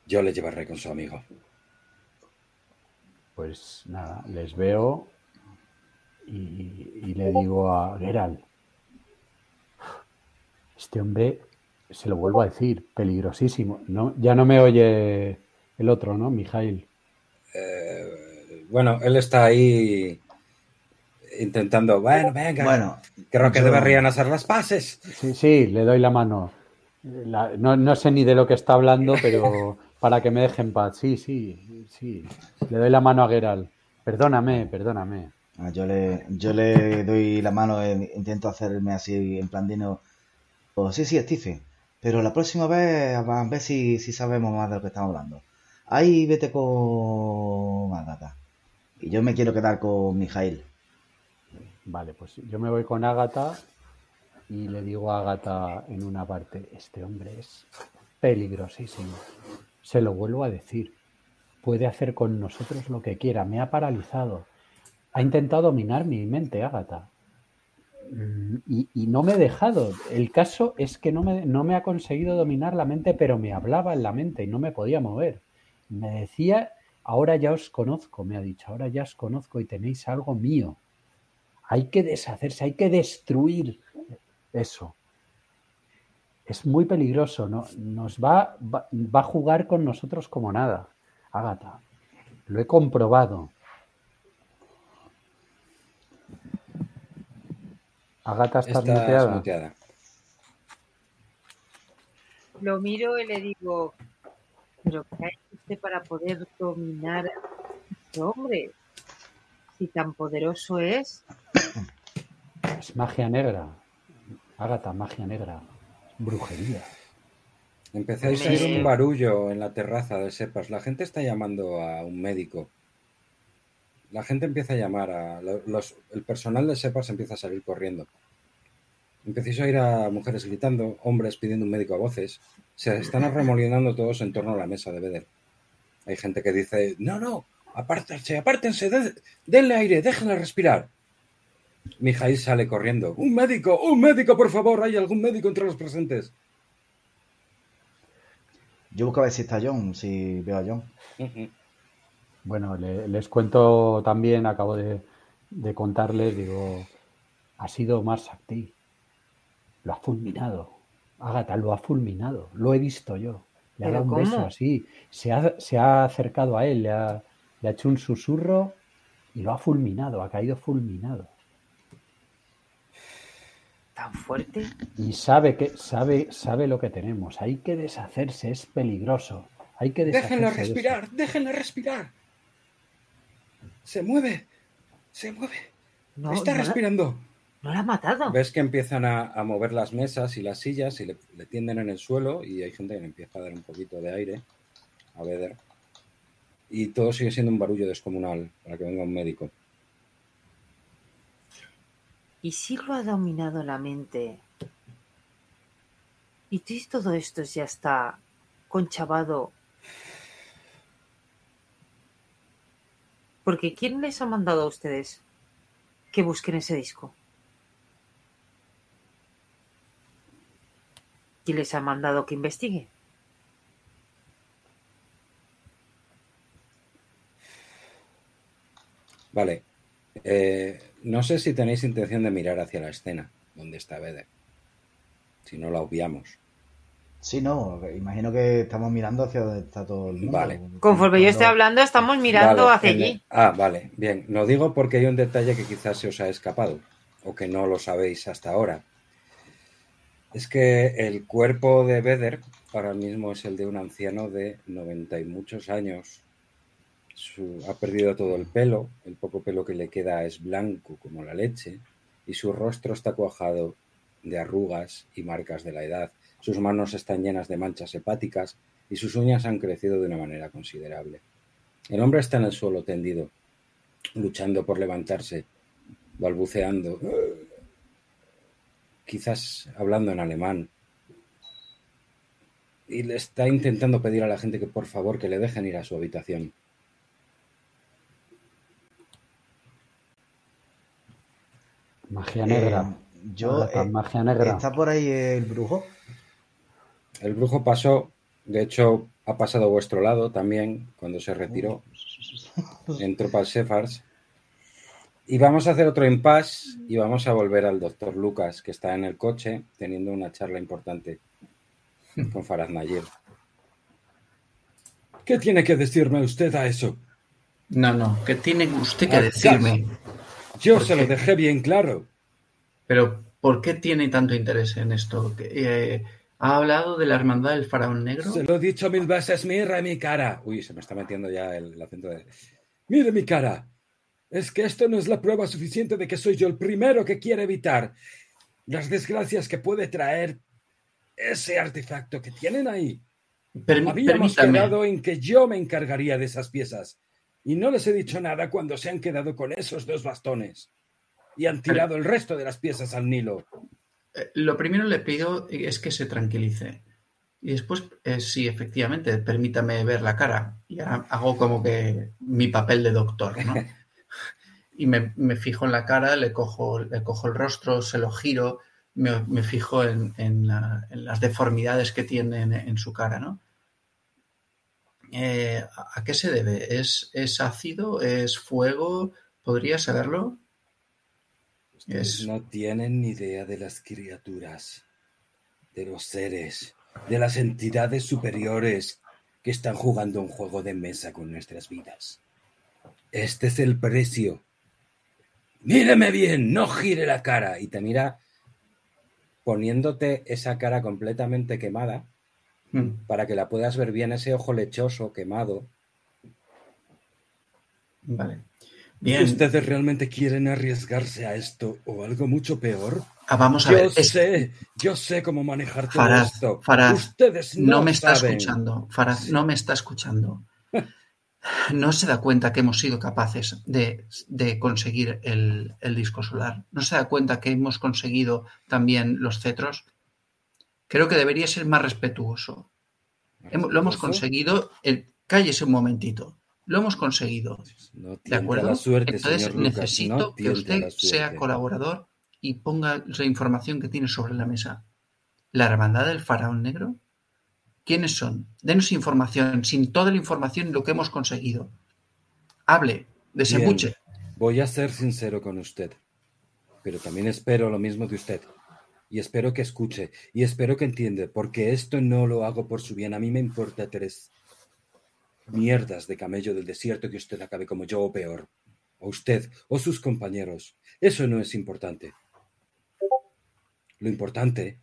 yo le llevaré con su amigo. Pues nada, les veo y, y le digo a Geralt, este hombre, se lo vuelvo a decir, peligrosísimo. No, ya no me oye el otro, ¿no? Mijail. Eh, bueno, él está ahí intentando, bueno, venga, Bueno, creo que yo- deberían hacer las paces. Sí, sí, le doy la mano. La- no, no sé ni de lo que está hablando, pero para que me deje en paz. Sí, sí, sí. Le doy la mano a Geralt. Perdóname, perdóname. Ah, Yo le, yo le doy la mano, e intento hacerme así en plan dino. Oh, sí, sí, Steve. Pero la próxima vez a ver si, si sabemos más de lo que estamos hablando. Ahí vete con Agatha. Y yo me quiero quedar con Mijail. Vale, pues yo me voy con Ágata y le digo a Ágata en una parte, este hombre es peligrosísimo. Se lo vuelvo a decir. Puede hacer con nosotros lo que quiera. Me ha paralizado. Ha intentado dominar mi mente, Ágata. Mm, Y, y no me he dejado. El caso es que no me, no me ha conseguido dominar la mente, pero me hablaba en la mente y no me podía mover. Me decía, ahora ya os conozco, me ha dicho, ahora ya os conozco y tenéis algo mío. Hay que deshacerse, hay que destruir eso. Es muy peligroso, ¿no? Nos va, va, va a jugar con nosotros como nada. Ágata, lo he comprobado. Ágata, ¿estás Estás muteada? muteada. Lo miro y le digo, pero ¿qué para poder dominar a este hombre? Si tan poderoso es, Es magia negra. Ágata, magia negra. Brujería. Empezáis a oír un barullo en la terraza de Sepas. La gente está llamando a un médico. La gente empieza a llamar a lo- los, el personal de Sepas empieza a salir corriendo. Empezáis a oír a mujeres gritando, hombres pidiendo un médico a voces. Se están arremolinando todos en torno a la mesa de Beder. Hay gente que dice, no, no, apártense, apártense, de- denle aire, déjenle respirar. Mijail sale corriendo. Un médico, un médico, por favor, hay algún médico entre los presentes. Yo busco a ver si está John, si veo a John. Bueno, le- les cuento también, acabo de, de contarles, digo, ha sido Mars Sakti. Lo ha fulminado. Ágata lo ha fulminado. Lo he visto yo. Le ha ¿Pero dado un beso así. Se ha, se ha acercado a él, le ha, le ha hecho un susurro y lo ha fulminado. Ha caído fulminado. tan fuerte. Y sabe que sabe, sabe lo que tenemos. Hay que deshacerse, es peligroso. Hay que deshacerse. Déjenla de respirar, déjenla respirar. Se mueve, se mueve. No, Está no respirando. No la ha matado. Ves que empiezan a, a mover las mesas y las sillas y le, le tienden en el suelo y hay gente que le empieza a dar un poquito de aire a Beder. Y todo sigue siendo un barullo descomunal para que venga un médico. Y si lo ha dominado la mente. Y todo esto ya está conchavado. Porque ¿quién les ha mandado a ustedes que busquen ese disco? ¿Quién les ha mandado que investigue? Vale. Eh, no sé si tenéis intención de mirar hacia la escena donde está Bede. Si no la obviamos. Sí, no, imagino que estamos mirando hacia donde está todo el mundo. Vale. Conforme yo esté hablando, estamos mirando Vale, hacia el- allí. Ah, vale, bien. Lo digo porque hay un detalle que quizás se os ha escapado o que no lo sabéis hasta ahora. Es que el cuerpo de Beder ahora mismo es el de un anciano de 90 y muchos años. Su- ha perdido todo el pelo, el poco pelo que le queda es blanco como la leche y su rostro está cuajado de arrugas y marcas de la edad. Sus manos están llenas de manchas hepáticas y sus uñas han crecido de una manera considerable. El hombre está en el suelo tendido, luchando por levantarse, balbuceando, quizás hablando en alemán. Y le está intentando pedir a la gente que por favor que le dejen ir a su habitación. Magia negra. Eh, yo, eh, magia negra. ¿Está por ahí el brujo? El brujo pasó, de hecho, ha pasado a vuestro lado también cuando se retiró. Entró para el Sefars. Y vamos a hacer otro impasse y vamos a volver al doctor Lucas, que está en el coche teniendo una charla importante con Farad Nayir. ¿Qué tiene que decirme usted a eso? No, no, ¿qué tiene usted que decirme? Yo ¿Por se lo dejé bien claro. Pero, ¿por qué tiene tanto interés en esto? Eh, ¿Ha hablado de la hermandad del faraón negro? Se lo he dicho mil veces, mira mi cara. Uy, se me está metiendo ya el, el acento de... Mire mi cara. Es que esto no es la prueba suficiente de que soy yo el primero que quiere evitar las desgracias que puede traer ese artefacto que tienen ahí. Permi- Habíamos permítame. quedado en que yo me encargaría de esas piezas. Y no les he dicho nada cuando se han quedado con esos dos bastones. Y han tirado el resto de las piezas al Nilo. Eh, Lo primero le pido es que se tranquilice. Y después, eh, sí, efectivamente, permítame ver la cara. Y ahora hago como que mi papel de doctor, ¿no? Y me, me fijo en la cara, le cojo, le cojo el rostro, se lo giro, me, me fijo en, en la- en las deformidades que tiene en, en su cara, ¿no? Eh, ¿a qué se debe? ¿Es, ¿Es ácido? ¿Es fuego? ¿Podría saberlo? Es- no tienen ni idea de las criaturas, de los seres, de las entidades superiores que están jugando un juego de mesa con nuestras vidas. Este es el precio. Míreme bien, no gire la cara. Y te mira poniéndote esa cara completamente quemada Mm, para que la puedas ver bien, ese ojo lechoso quemado. Vale. Bien. ¿Ustedes realmente quieren arriesgarse a esto o algo mucho peor? Ah, vamos a Yo ver. es- sé, yo sé cómo manejar todo esto. Farad, Ustedes no, no me está saben. escuchando. Farad, Sí. no me está escuchando. No se da cuenta que hemos sido capaces de, de conseguir el, el disco solar. No se da cuenta que hemos conseguido también los cetros. Creo que debería ser más respetuoso. Hemos- lo hemos conseguido. El, cállese un momentito. Lo hemos conseguido. No ¿De acuerdo? la suerte, Entonces señor Lucas, necesito no que usted sea colaborador y ponga la información que tiene sobre la mesa. ¿La hermandad del faraón negro? ¿Quiénes son? Denos información, sin toda la información lo que hemos conseguido. Hable, desembuche. Voy a ser sincero con usted, pero también espero lo mismo de usted. Y espero que escuche, y espero que entienda, porque esto no lo hago por su bien. A mí me importa tres mierdas de camello del desierto que usted acabe como yo o peor. O usted, o sus compañeros. Eso no es importante. Lo importante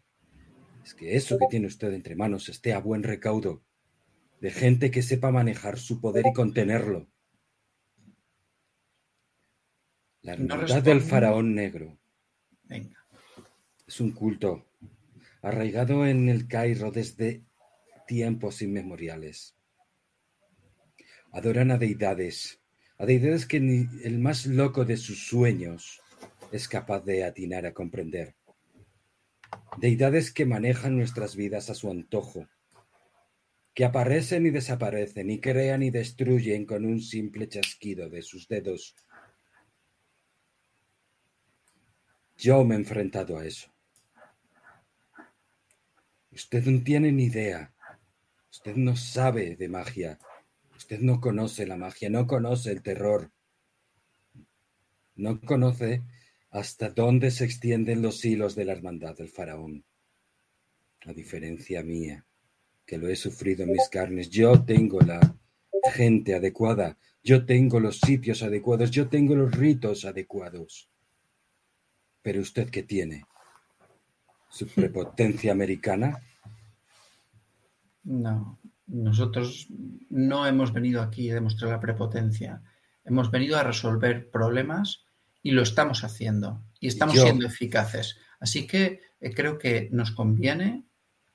es que eso que tiene usted entre manos esté a buen recaudo, de gente que sepa manejar su poder y contenerlo. La No hermandad del faraón negro Venga. es un culto arraigado en el Cairo desde tiempos inmemoriales. Adoran a deidades, a deidades que ni el más loco de sus sueños es capaz de atinar a comprender. Deidades que manejan nuestras vidas a su antojo, que aparecen y desaparecen y crean y destruyen con un simple chasquido de sus dedos. Yo me he enfrentado a eso. Usted no tiene ni idea. Usted no sabe de magia. Usted no conoce la magia, no conoce el terror. No conoce hasta dónde se extienden los hilos de la hermandad del faraón. A diferencia mía, que lo he sufrido en mis carnes, yo tengo la gente adecuada, yo tengo los sitios adecuados, yo tengo los ritos adecuados. Pero usted qué tiene? ¿Su prepotencia americana? No, nosotros no hemos venido aquí a demostrar la prepotencia. Hemos venido a resolver problemas y lo estamos haciendo. Y estamos Yo- siendo eficaces. Así que eh, creo que nos conviene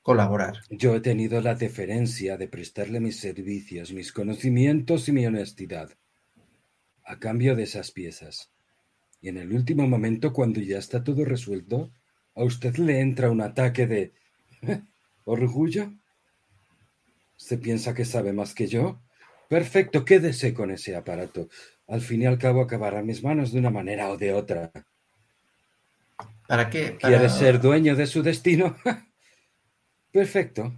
colaborar. Yo he tenido la deferencia de prestarle mis servicios, mis conocimientos y mi honestidad, a cambio de esas piezas. Y en el último momento, cuando ya está todo resuelto, a usted le entra un ataque de orgullo. ¿Se piensa que sabe más que yo? Perfecto, quédese con ese aparato. Al fin y al cabo acabará en mis manos de una manera o de otra. ¿Para qué? Para- ¿Quiere ser dueño de su destino? Perfecto.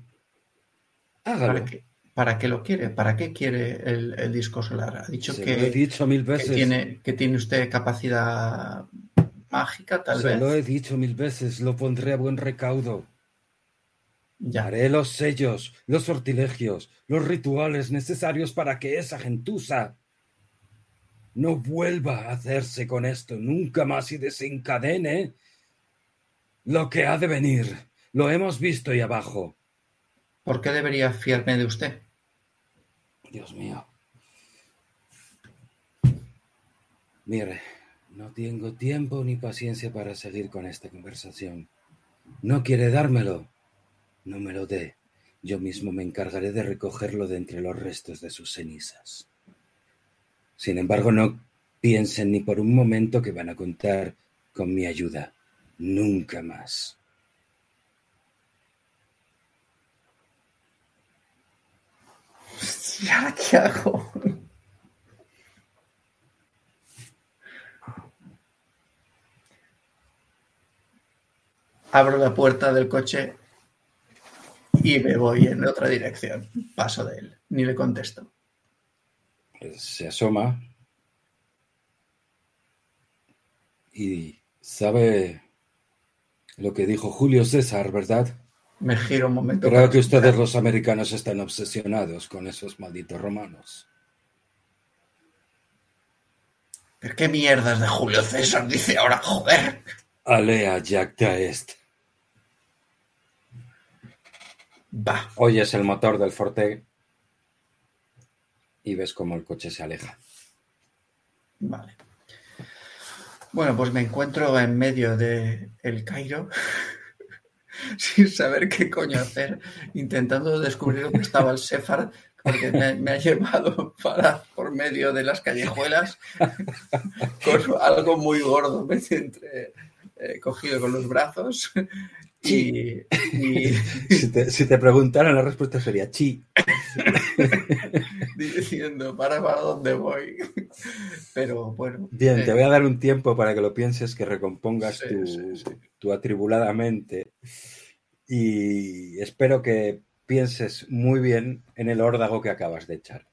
Hágalo. ¿Para qué, ¿Para qué lo quiere? ¿Para qué quiere el, el disco solar? Ha dicho Se que, lo he dicho mil que veces. tiene, que tiene usted capacidad mágica, tal Se vez. lo he dicho mil veces, lo pondré a buen recaudo. Ya. Haré los sellos, los sortilegios, los rituales necesarios para que esa gentuza no vuelva a hacerse con esto nunca más y desencadene lo que ha de venir. Lo hemos visto ahí abajo. ¿Por qué debería fiarme de usted? Dios mío. Mire, no tengo tiempo ni paciencia para seguir con esta conversación. ¿No quiere dármelo? No me lo dé. Yo mismo me encargaré de recogerlo de entre los restos de sus cenizas. Sin embargo, no piensen ni por un momento que van a contar con mi ayuda. Nunca más. ¿Y ahora qué hago? Abro la puerta del coche y me voy en otra dirección. Paso de él. Ni le contesto. Se asoma y sabe lo que dijo Julio César, ¿verdad? Me giro un momento. Creo que ustedes los americanos están obsesionados con esos malditos romanos. ¿Pero qué mierdas de Julio César dice ahora? Joder. Alea jacta est. Va. Oyes el motor del Forte y ves cómo el coche se aleja. Vale. Bueno, pues me encuentro en medio de el Cairo sin saber qué coño hacer, intentando descubrir dónde estaba el Sefar, porque me, me ha llevado para por medio de las callejuelas con algo muy gordo, me entre, eh, cogido con los brazos y, y Si te, si te preguntaran, la respuesta sería chi. Diciendo para para dónde voy. Pero bueno. Bien, eh, te voy a dar un tiempo para que lo pienses, que recompongas Sí, tu, sí, sí. tu atribulada mente. Y espero que pienses muy bien en el órdago que acabas de echar.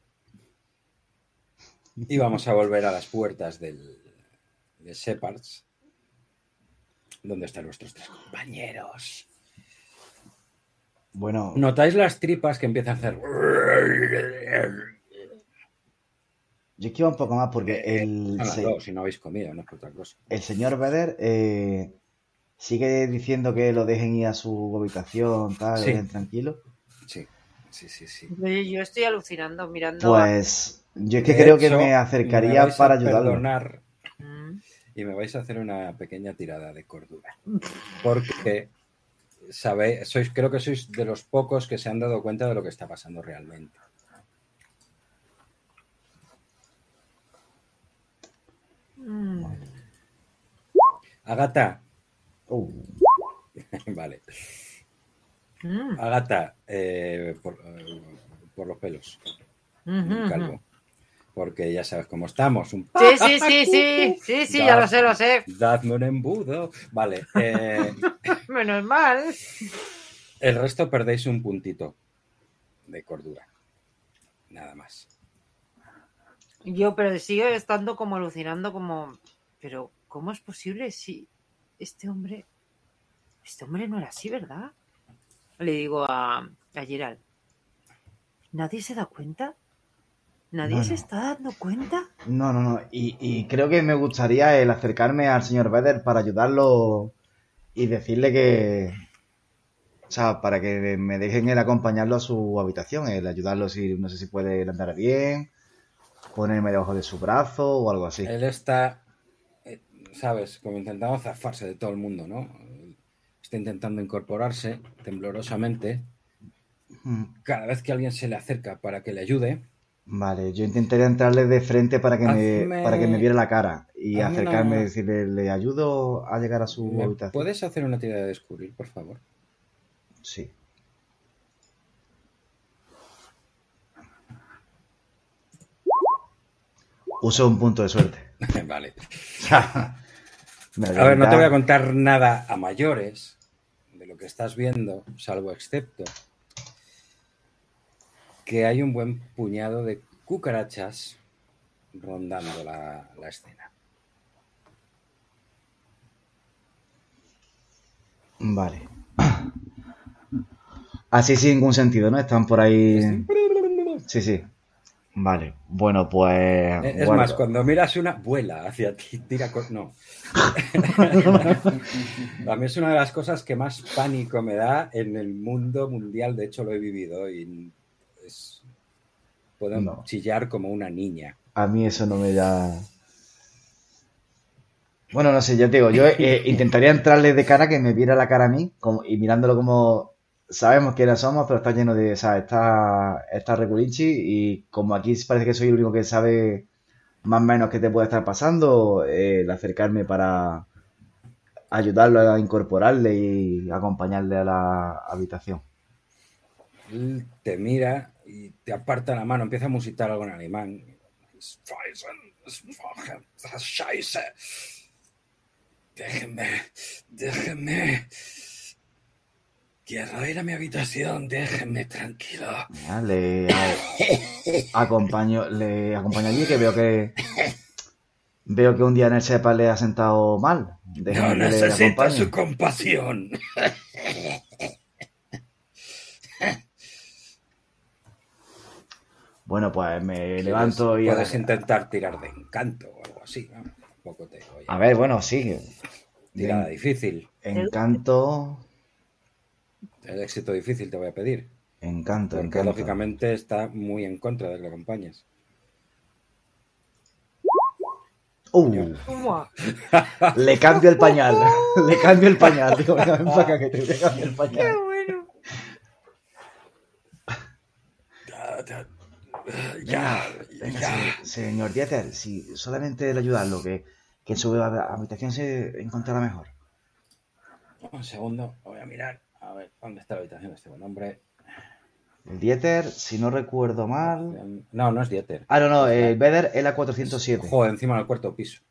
Y vamos a volver a las puertas del, de Shepards, donde están nuestros tres compañeros. Bueno, Notáis las tripas que empiezan a hacer. yo esquivo un poco más porque el, las dos, si no habéis comido, no es por otra cosa. el señor Beder eh, sigue diciendo que lo dejen ir a su habitación, tal, Sí. dejen tranquilo. Sí, sí, sí, sí. Yo, yo estoy alucinando mirando. a- Pues yo es que De creo que hecho, me me acercaría a para ayudarlo. perdonar Mm. y me vais a hacer una pequeña tirada de cordura. Porque sabéis, sois, creo que sois de los pocos que se han dado cuenta de lo que está pasando realmente. Mm. Agata, Uh, vale. Mm. Agata, eh, por, eh, por los pelos, calvo. Porque ya sabes cómo estamos. Un Sí, sí, sí, sí, sí, sí, ya lo sé, lo sé. Dadme un embudo. Vale. eh, Menos mal. el resto perdéis un puntito de cordura. Nada más. Yo, pero sigue estando como alucinando, como, pero ¿cómo es posible si este hombre, este hombre no era así, ¿verdad? Le digo a, a Gerald, ¿nadie se da cuenta? ¿Nadie No, se no. está dando cuenta? No, no, no. Y, y creo que me gustaría el acercarme al señor Vedder para ayudarlo y decirle que. O sea, para que me dejen el acompañarlo a su habitación, el ayudarlo si no sé si puede andar bien, ponerme debajo de su brazo o algo así. Él está, eh, ¿sabes? Como intentando zafarse de todo el mundo, ¿no? Está intentando incorporarse temblorosamente. Mm, Cada vez que alguien se le acerca para que le ayude, Vale, yo intentaría entrarle de frente para que me, para que me viera la cara y hazme acercarme una- y decirle, ¿le ayudo a llegar a su ¿me habitación? ¿puedes hacer una tirada de descubrir, por favor? Sí. Uso un punto de suerte. vale. Me A ver, no te voy a contar nada a mayores de lo que estás viendo, salvo excepto que hay un buen puñado de cucarachas rondando la, la escena. Vale. Así sin ningún sentido, ¿no? Están por ahí. Sí, sí. Vale. Bueno, pues. Eh, Es más, cuando miras una, vuela hacia ti, tira. No. a mí es una de las cosas que más pánico me da en el mundo mundial. De hecho, lo he vivido y. puedo No. chillar como una niña. A mí eso no me da. Bueno, no sé, yo te digo, yo eh, intentaría entrarle de cara que me viera la cara a mí como, y mirándolo como sabemos quiénes somos, pero está lleno de, o sea, está, está reculinchi y como aquí parece que soy el único que sabe más o menos qué te puede estar pasando, eh, el acercarme para ayudarlo a incorporarle y acompañarle a la habitación. Él te mira y te aparta la mano, empieza a musitar algo en alemán. Déjenme, déjenme. Quiero ir a mi habitación, déjenme tranquilo. Le acompaño, le acompaño allí que veo que veo que un día en el SEPA le ha sentado mal. No acompañe. su compasión. Bueno, pues me levanto y Puedes intentar tirar de encanto o algo así. ¿no? Tampoco te voy a- a ver, bueno, sí. Tirada difícil. Encanto, El éxito difícil te voy a pedir. encanto, Porque encanto. lógicamente está muy en contra de que lo acompañes. Uh, Mua. le cambio el pañal. le cambio el pañal. Digo, venga, ven para acá que te cambio el Qué pañal. bueno. Ya, Venga, ya. se- señor Dieter, si solamente el ayudarlo, que, que en su habitación se encontrará mejor. Un segundo, voy a mirar. A ver, ¿dónde está la habitación de este buen hombre? El Dieter, si no recuerdo mal. No, no es Dieter. Ah, no, no, el Vedder es la 407. Joder, encima del cuarto piso.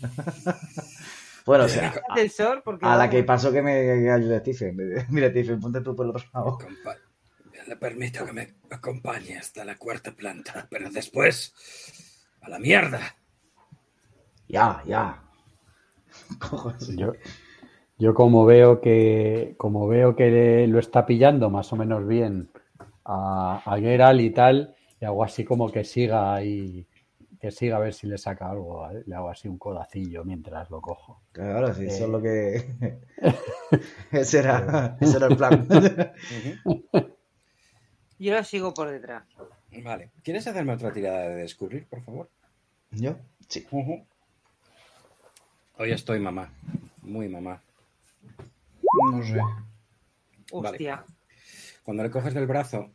Bueno, o sea, a la que pasó que me ayude Stephen. Mira, Stephen, ponte tú por el otro lado. Permito que me acompañe hasta la cuarta planta, pero después a la mierda. Ya, ya. Yo, yo como veo que como veo que le- lo está pillando más o menos bien a, a Geralt y tal, le hago así como que siga y que siga a ver si le saca algo. ¿vale? Le hago así un codacillo mientras lo cojo. Claro, sí, eso Eh. es lo que. ese, era, ese era el plan. Yo lo sigo por detrás. Vale. ¿Quieres hacerme otra tirada de descubrir, por favor? ¿Yo? Sí. Hoy estoy mamá. Muy mamá. No sé. Vale. Hostia. Cuando le coges del brazo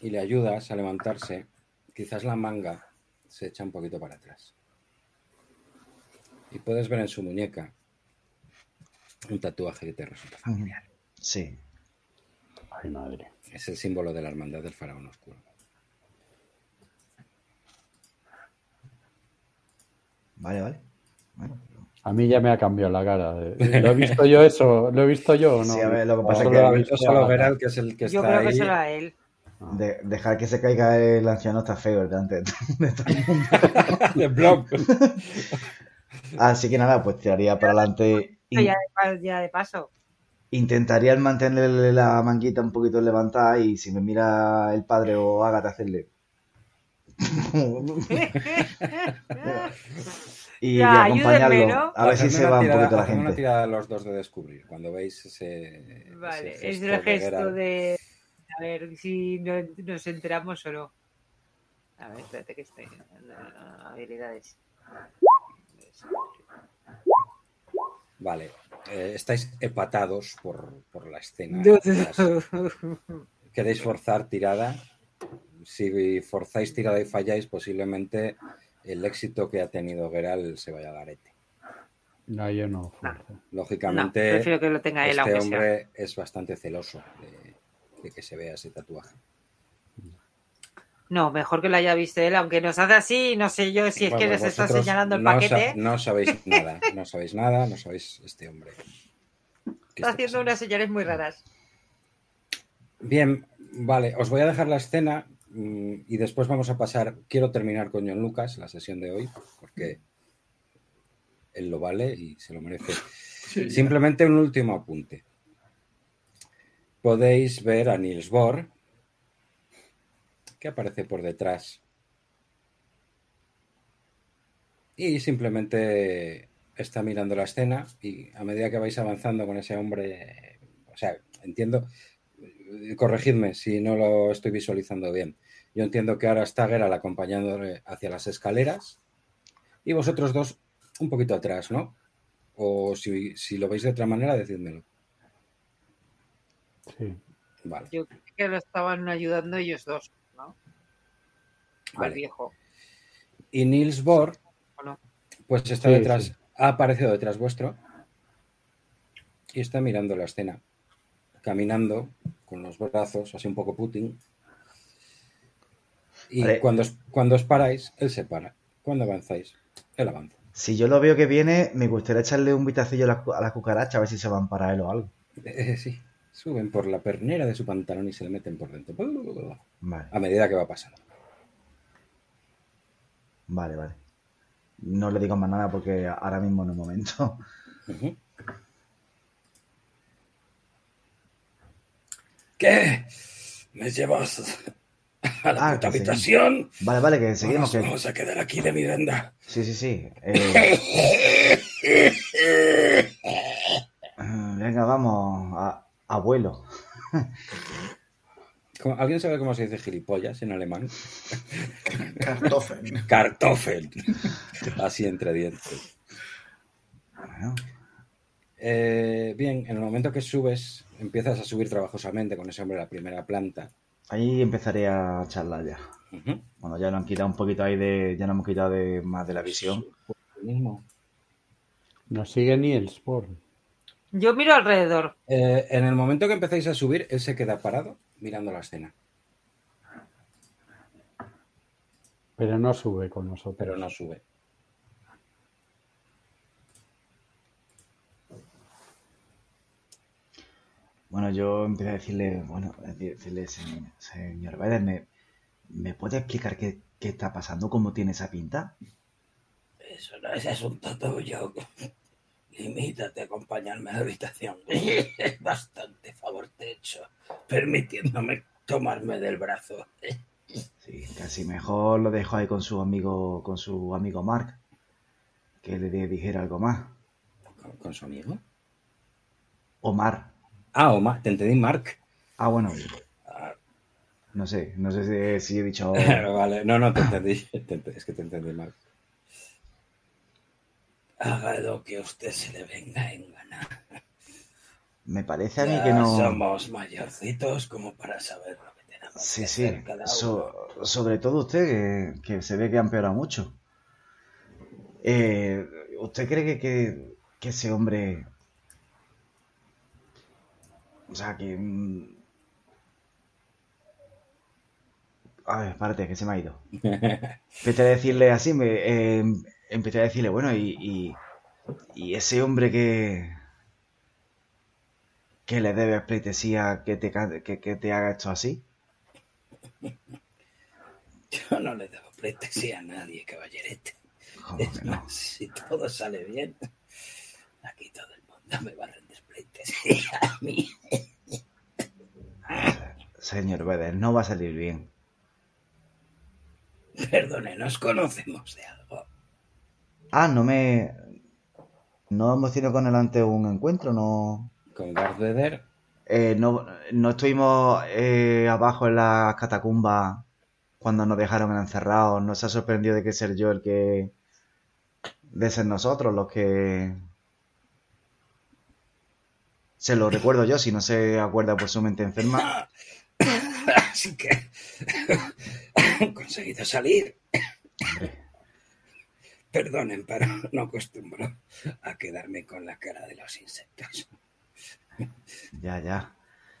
y le ayudas a levantarse, quizás la manga se echa un poquito para atrás. Y puedes ver en su muñeca un tatuaje que te resulta familiar. Sí. Ay, madre. Es el símbolo de la hermandad del faraón oscuro. Vale, vale. Bueno, A mí ya me ha cambiado la cara. ¿Lo he visto yo eso? ¿Lo he visto yo o no? Sí, a ver, lo que pasa O es solo que lo ha he visto Solo? Geralt, que es el que Yo está creo que ahí. será él. de- dejar que se caiga el anciano está feo delante de todo el mundo. de blog. Así que nada, pues tiraría para adelante. Ya de, pa- ya de paso. Intentaría mantenerle la manguita un poquito levantada y si me mira el padre o Agatha hacerle. y, Ya, y acompañarlo. ayúdenme, ¿no? A ver si se una va un tirada- poquito la hacedme una gente. tirada los dos de descubrir. Cuando veis ese. Vale, ese es el gesto de. A ver si no- nos enteramos o no. A ver, espérate que estoy. no, habilidades. Vale. Eh, estáis empatados por, por la escena. ¿Queréis forzar tirada? Si forzáis tirada y falláis, posiblemente el éxito que ha tenido Geralt se vaya a garete. No, yo no. Fuerza. Lógicamente, No, prefiero que lo tenga él, este sea. hombre es bastante celoso de, de que se vea ese tatuaje. No, mejor que lo haya visto él, aunque nos hace así, no sé yo si es que Bueno, les está señalando el no paquete. sa- no sabéis nada, no sabéis nada, no sabéis este hombre. ¿Qué Está está haciendo pasando? unas señales muy raras. Bien, vale, os voy a dejar la escena mm, y después vamos a pasar. Quiero terminar con John Lucas la sesión de hoy, porque él lo vale y se lo merece. Simplemente un último apunte. Podéis ver a Niels Bohr, que aparece por detrás. Y simplemente está mirando la escena y a medida que vais avanzando con ese hombre, o sea, entiendo, corregidme si no lo estoy visualizando bien. Yo entiendo que ahora está Geralt acompañándole hacia las escaleras y vosotros dos un poquito atrás, ¿no? O si, si lo veis de otra manera, decídmelo. Sí. Vale. Yo creo que lo estaban ayudando ellos dos, Vale. viejo. Y Niels Bohr, pues está Sí, detrás, sí. ha aparecido detrás vuestro y está mirando la escena, caminando con los brazos, así un poco Putin. Y Vale. cuando, os, cuando os paráis, él se para. Cuando avanzáis, él avanza. Si yo lo veo que viene, me gustaría echarle un vistacillo a la, cu- a la cucaracha a ver si se van para él o algo. Eh, sí, suben por la pernera de su pantalón y se le meten por dentro. Vale, A medida que va pasando. Vale, vale. No le digo más nada porque ahora mismo no es momento. ¿Qué? ¿Me llevas a la Ah, puta que sí. habitación? Vale, vale, que seguimos. Nos Que... vamos a quedar aquí de miranda. Sí, sí, sí. Eh, Venga, vamos, a- abuelo. ¿Cómo- ¿Alguien sabe cómo se dice gilipollas en alemán? Kartoffeln. Kartoffel. Así entre dientes. Eh, bien, en el momento que subes, empiezas a subir trabajosamente con ese hombre a la primera planta. ahí empezaré a charlar ya. Ujú. Bueno, ya nos han quitado un poquito ahí de. Ya nos hemos quitado de más de la visión. Mismo. Nos sigue Niels Bohr. Yo miro alrededor. Eh, en el momento que empezáis a subir, él se queda parado mirando la escena, Pero no sube con nosotros. pero no sube. Bueno, yo empecé a decirle, bueno, a decirle, señor, señor Vader, ¿me, ¿me puede explicar qué, qué está pasando? ¿Cómo tiene esa pinta? Eso no es asunto tuyo. Limítate a acompañarme a la habitación. Bastante favor te he hecho, permitiéndome tomarme del brazo. Sí, casi mejor lo dejo ahí con su amigo, con su amigo Mark, que le dijera algo más. ¿Con, con su amigo? Omar. Ah, Omar, te entendí, Mark. Ah, bueno, Ah, no sé, no sé si, si he dicho... vale, no, no, te entendí. Te ent- Es que te entendí, Mark. Haga lo que a usted se le venga en gana. Me parece a mí Ya que no... somos mayorcitos como para saber lo que tenemos Sí, que sí, hacer cada uno. so- sobre todo usted, que, que se ve que ha empeorado mucho. Eh, ¿Usted cree que, que, que ese hombre O sea que. mm, A ver, espérate, que se me ha ido. Empecé a decirle así, me, eh, empecé a decirle, bueno, y, y, y ese hombre que. que le debe pleitesía que te, que, que te haga esto así. Yo no le debo pleitesía a nadie, caballerete. ¿Cómo Es que no? más, si todo sale bien, aquí todo el mundo me va a rendir pleitesía a mí. Señor Vedder, no va a salir bien. Perdone, nos conocemos de algo. Ah, no me. No hemos tenido con él antes un encuentro, no. Con Darth Vader, Eh, no, no estuvimos eh, abajo en las catacumbas cuando nos dejaron encerrados. ¿No se ha sorprendido de que ser yo el que. de ser nosotros los que. Se lo recuerdo yo, si no se acuerda por su mente enferma. Así que conseguido salir. Hombre, Perdonen, pero no acostumbro a quedarme con la cara de los insectos. ya, ya.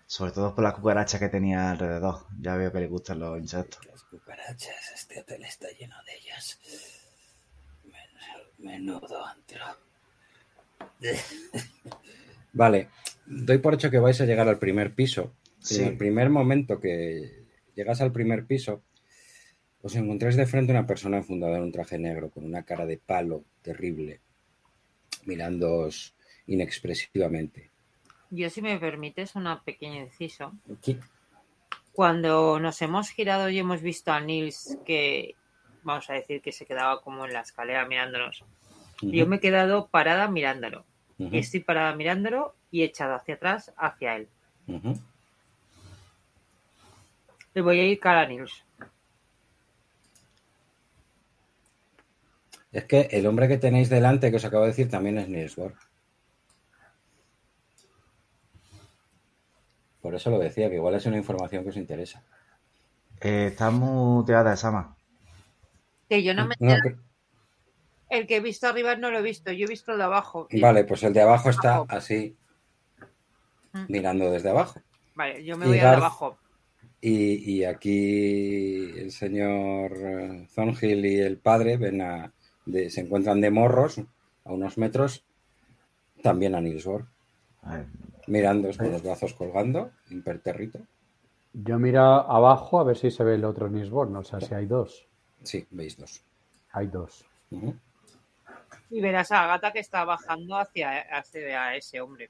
Sobre todo por la cucaracha que tenía alrededor. Ya veo que le gustan los insectos. Las cucarachas, este hotel está lleno de ellas. Men- Menudo antro. Vale, doy por hecho que vais a llegar al primer piso. Sí. En el primer momento que llegas al primer piso, os encontráis de frente a una persona enfundada en un traje negro, con una cara de palo terrible, mirándoos inexpresivamente. Yo, si me permites, una pequeña inciso. ¿Qué? Cuando nos hemos girado y hemos visto a Nils que, vamos a decir, que se quedaba como en la escalera mirándonos, yo me he quedado parada mirándolo. Estoy parada mirándolo y echado hacia atrás hacia él. Le voy a ir cara a Nils. Es que el hombre que tenéis delante, que os acabo de decir, también es Niels Bohr. Por eso lo decía, que igual es una información que os interesa. Eh, está muteada, Sama. Que yo no me... No, que- El que he visto arriba no lo he visto, yo he visto el de abajo. Y- Vale, pues el de abajo está Abajo. así, Mm. mirando desde abajo. Vale, yo me Y voy al de abajo. Y, y aquí el señor eh, Thornhill y el padre ven a, de- se encuentran de morros a unos metros, también a Niels Bohr, mirándoos con los brazos colgando, imperterrito. Yo miro abajo a ver si se ve el otro Nisborn, o sea, si hay dos. Sí, veis dos. Hay dos. Y verás a Agata que está bajando hacia, hacia ese hombre.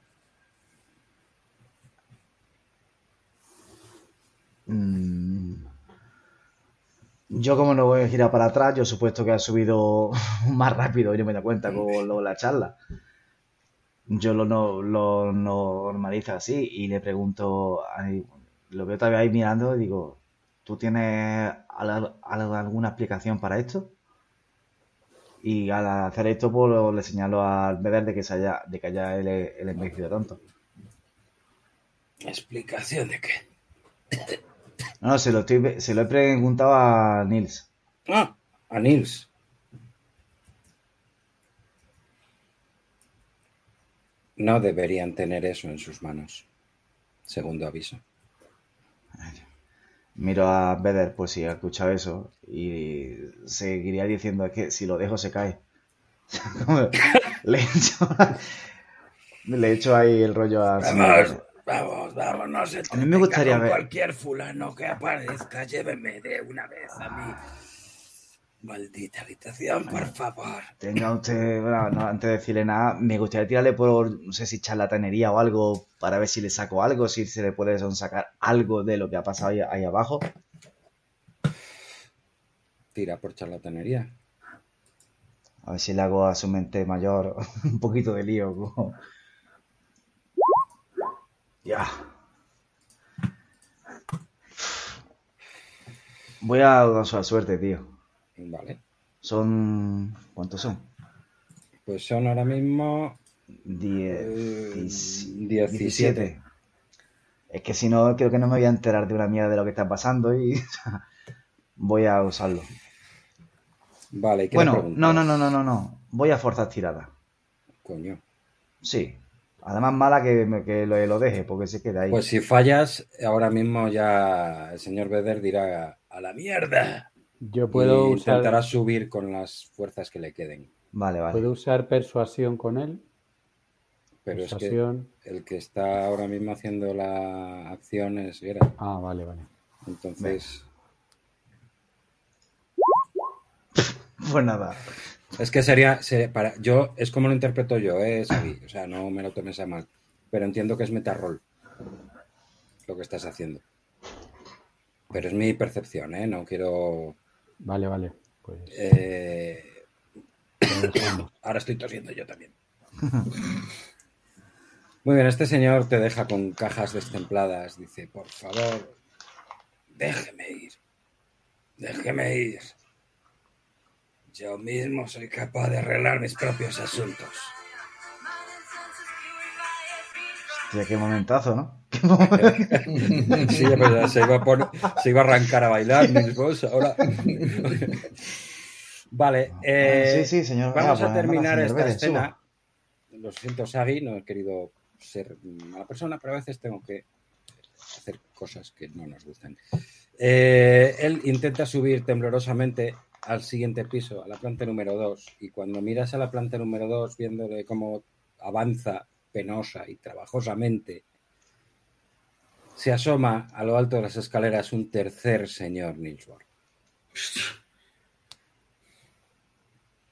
Yo como no voy a girar para atrás, yo supuesto que ha subido más rápido, yo me doy cuenta con lo- la charla. Yo lo, no, lo normalizo así y le pregunto, ay, lo veo todavía ahí mirando y digo, ¿tú tienes al- al- alguna explicación para esto? Y al hacer esto, pues le señalo al Beder de que se haya, de que haya el, el envejecido tonto. ¿Explicación de qué? No, se lo, estoy, se lo he preguntado a Nils. Ah, a Nils. No deberían tener eso en sus manos. Segundo aviso. Miro a Beder por si ha escuchado eso y seguiría diciendo es que si lo dejo se cae. Le he hecho, le he hecho ahí el rollo a vamos, vamos, no se A mí me gustaría ver- cualquier fulano que aparezca, lléveme de una vez a mi maldita habitación, por favor. Tenga usted, bueno, no, antes de decirle nada, me gustaría tirarle por, no sé si charlatanería o algo, para ver si le saco algo, si se le puede sacar algo de lo que ha pasado ahí, ahí abajo. Tira por charlatanería. A ver si le hago a su mente mayor un poquito de lío. como- Ya. Voy a usar suerte, tío. Vale. Son... ¿Cuántos son? Pues son ahora mismo Diez... eh, dieci- 17. 17. Es que si no, creo que no me voy a enterar de una mierda de lo que está pasando y voy a usarlo. Vale, ¿qué Bueno, no, no, no, no, no, no. Voy a forzar tirada. Coño. Sí. Además, mala que, que lo, lo deje, porque se queda ahí. Pues si fallas, ahora mismo ya el señor Beder dirá a la mierda. Yo puedo y usar, intentará subir con las fuerzas que le queden. Vale, vale. puedo usar persuasión con él. Pero es que Persuasión. el que está ahora mismo haciendo la acción es. Ah, vale, vale. Entonces, Pues nada. Es que sería, sería para yo es como lo interpreto yo, ¿eh, Xavi? O sea, no me lo tomes a mal, pero entiendo que es metarrol lo que estás haciendo. Pero es mi percepción, ¿eh? No quiero. Vale, vale. Pues eh. Ahora estoy tosiendo yo también. Muy bien, este señor te deja con cajas destempladas. Dice, por favor, déjeme ir. Déjeme ir. Yo mismo soy capaz de arreglar mis propios asuntos. Hostia, qué momentazo, ¿no? Qué. Sí, pero se iba a, poner- se iba a arrancar a bailar, mis vos, ahora. Vale, eh, sí, sí, señor. Vamos Ah, a pues, terminar esta Vélez, escena. Lo siento, Sagi, no he querido ser mala persona, pero a veces tengo que hacer cosas que no nos gustan. Eh, él intenta subir temblorosamente al siguiente piso, a la planta número 2, y cuando miras a la planta número 2, viéndole cómo avanza penosa y trabajosamente, se asoma a lo alto de las escaleras un tercer señor Nilsborg.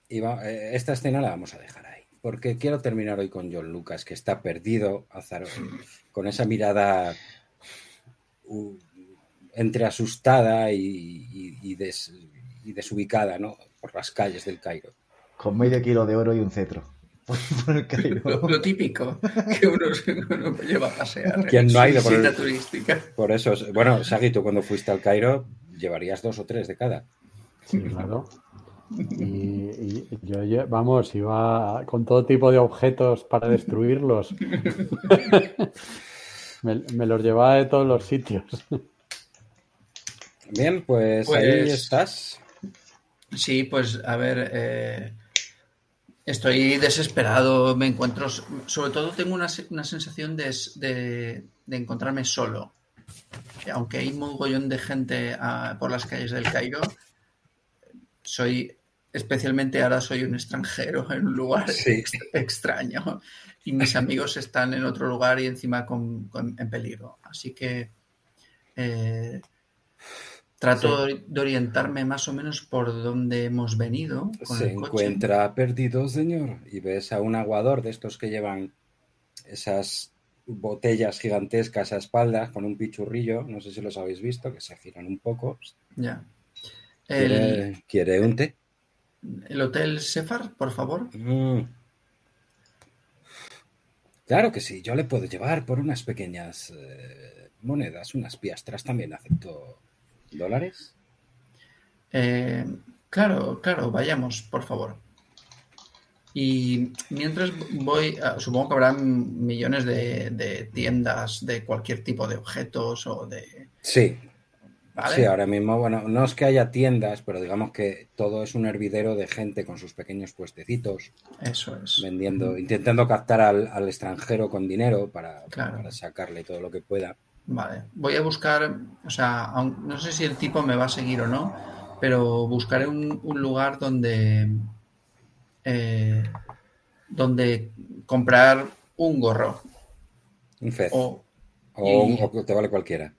Y eh, esta escena la vamos a dejar ahí, porque quiero terminar hoy con John Lucas, que está perdido, azar- con esa mirada uh, entre asustada y, y- y desubicada, ¿no? Por las calles del Cairo. Con medio kilo de oro y un cetro. Por, por el Cairo. Lo, lo típico que uno, lleva a pasear. ¿Quién no ha ido por el- Visita turística. Por eso, es- bueno, Sagi, tú cuando fuiste al Cairo llevarías dos o tres de cada. Sí, claro. Y, y yo, yo- vamos, iba con todo tipo de objetos para destruirlos. me, me los llevaba de todos los sitios. Bien, pues, Pues- ahí estás. Sí, pues a ver, eh, estoy desesperado, me encuentro, sobre todo tengo una, una sensación de, de- de encontrarme solo. Que Aunque hay un mogollón de gente por las calles del Cairo, soy, especialmente ahora soy un extranjero en un lugar Sí. ex- extraño y mis amigos están en otro lugar y encima con- con- en peligro. Así que eh, trato de orientarme más o menos por donde hemos venido con Se el coche. encuentra perdido, señor, y ves a un aguador de estos que llevan esas botellas gigantescas a espaldas con un pichurrillo, no sé si los habéis visto, que se giran un poco. Ya. El, ¿Quiere, quiere un té? el hotel Sefar, por favor. Mm. Claro que sí, yo le puedo llevar por unas pequeñas eh, monedas, unas piastras también acepto dólares. Eh, claro, claro, vayamos, por favor. Y mientras voy, a- supongo que habrá millones de, de tiendas de cualquier tipo de objetos o de... Sí, ¿Vale? sí, ahora mismo, bueno, no es que haya tiendas, pero digamos que todo es un hervidero de gente con sus pequeños puestecitos, Eso es. vendiendo, intentando captar al, al extranjero con dinero para, Claro. para sacarle todo lo que pueda. Vale, voy a buscar, o sea, aun- no sé si el tipo me va a seguir o no, pero buscaré un, un lugar donde, eh, donde comprar un gorro Un fez. o, o, y- o te vale cualquiera.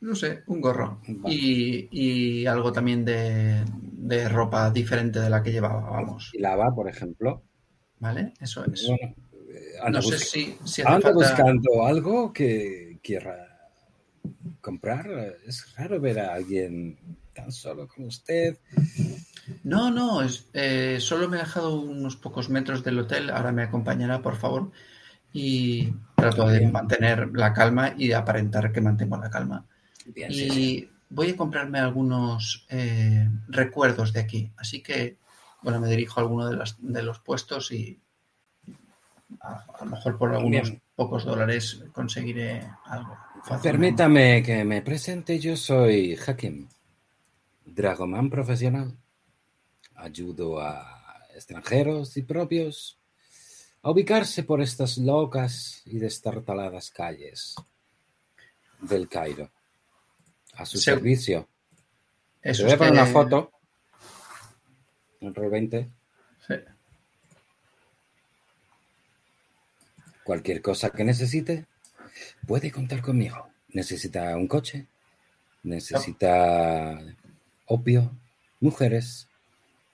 no sé, un gorro Vale. y, y algo también de, de ropa diferente de la que llevaba, vamos, Y lava, por ejemplo. ¿vale? Eso es. Bueno, eh, No sé si, si hace anda falta... buscando algo que quiera comprar. Es raro ver a alguien tan solo como usted. No, no, es, eh, solo me ha dejado unos pocos metros del hotel. Ahora me acompañará, por favor. Y trato de Bien. mantener la calma y de aparentar que mantengo la calma. Bien, sí, sí. Y voy a comprarme algunos eh, recuerdos de aquí. Así que, bueno, me dirijo a alguno de, las- de los puestos y a, a lo mejor por algunos Bien. pocos dólares conseguiré algo. Fácilmente. Permítame que me presente. Yo soy Hakim, Dragoman profesional. Ayudo a extranjeros y propios a ubicarse por estas locas y destartaladas calles del Cairo. A su Se- servicio. Es Te voy a poner una foto. En rol 20. Sí. Cualquier cosa que necesite, puede contar conmigo. ¿Necesita un coche? ¿Necesita opio? ¿Mujeres?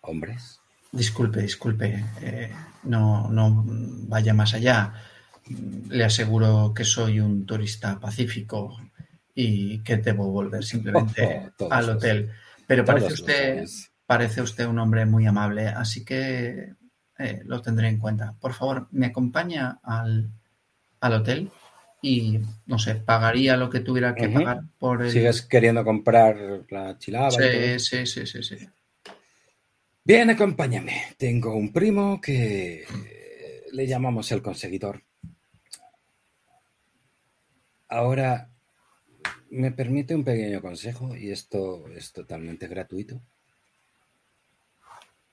¿Hombres? Disculpe, disculpe, eh, no, no vaya más allá. Le aseguro que soy un turista pacífico y que debo volver simplemente Oh, todos al hotel. Pero parece usted, parece usted un hombre muy amable, así que eh, lo tendré en cuenta. Por favor, me acompaña al, al hotel y, no sé, pagaría lo que tuviera que pagar por el... ¿Sigues queriendo comprar la chilaba? y? Sí, sí, sí, sí, sí. Bien, acompáñame. Tengo un primo que le llamamos el conseguidor. Ahora, ¿me permite un pequeño consejo? Y esto es totalmente gratuito.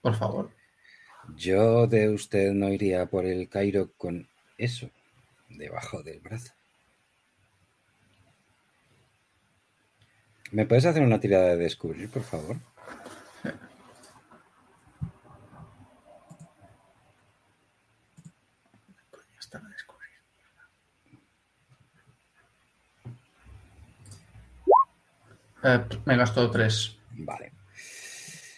Por favor. Yo de usted no iría por el Cairo con eso debajo del brazo. ¿Me puedes hacer una tirada de descubrir, por favor? Eh, me gastó tres. Vale.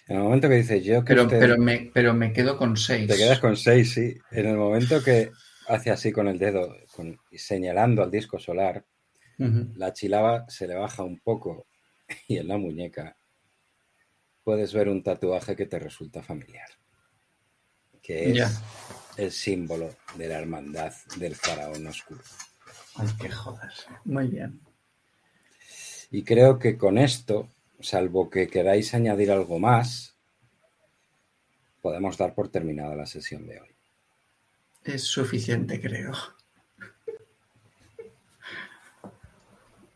En el momento que dice yo que Pero, usted- pero, me, pero me quedo con seis. Te quedas con seis, sí. En el momento que hace así con el dedo, con- señalando al disco solar, la chilaba se le baja un poco y en la muñeca puedes ver un tatuaje que te resulta familiar, que es Ya. el símbolo de la hermandad del faraón oscuro. Ay, qué jodas. Muy bien. Y creo que con esto, salvo que queráis añadir algo más, podemos dar por terminada la sesión de hoy. Es suficiente, creo.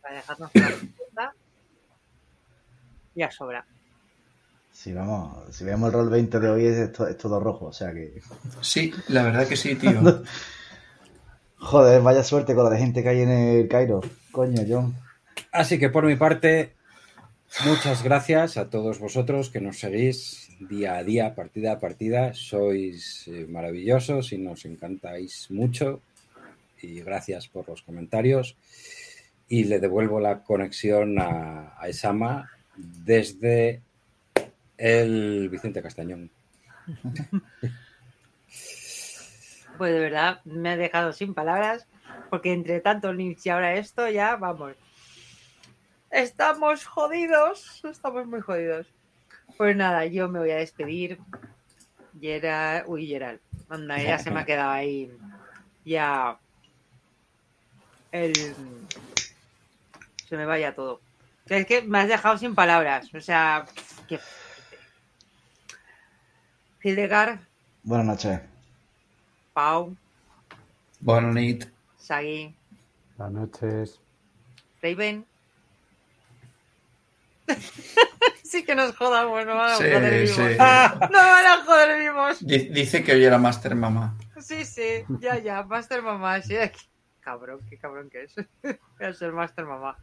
Para dejarnos ya sobra. Si vamos, si vemos el rol 20 de hoy es, es todo rojo, o sea que. Sí, la verdad que sí, tío. Joder, vaya suerte con la de gente que hay en el Cairo. Coño, John. Así que por mi parte, muchas gracias a todos vosotros que nos seguís día a día, partida a partida. Sois eh, maravillosos y nos encantáis mucho. Y gracias por los comentarios. Y le devuelvo la conexión a, a Esama desde el Vicente Castañón. Pues de verdad me ha dejado sin palabras, porque entre tanto links y ahora esto, ya vamos. Estamos jodidos, estamos muy jodidos. Pues nada, yo me voy a despedir. Gerard, uy, Gerald, anda, ya se me ha quedado ahí. Ya. El. Se me vaya todo. Es que me has dejado sin palabras. O sea, que. Hildegard, Buenas noches. Pau, Buenas noches. Sagi, Buenas noches. Raven. sí que nos jodamos, no van a Sí, joder sí. vivos. No van a joder vivos. Di- Dice que hoy era Master Mama. Sí, sí, ya, ya, Master Mamá, sí. Cabrón, qué cabrón que es. Voy a ser Master Mamá.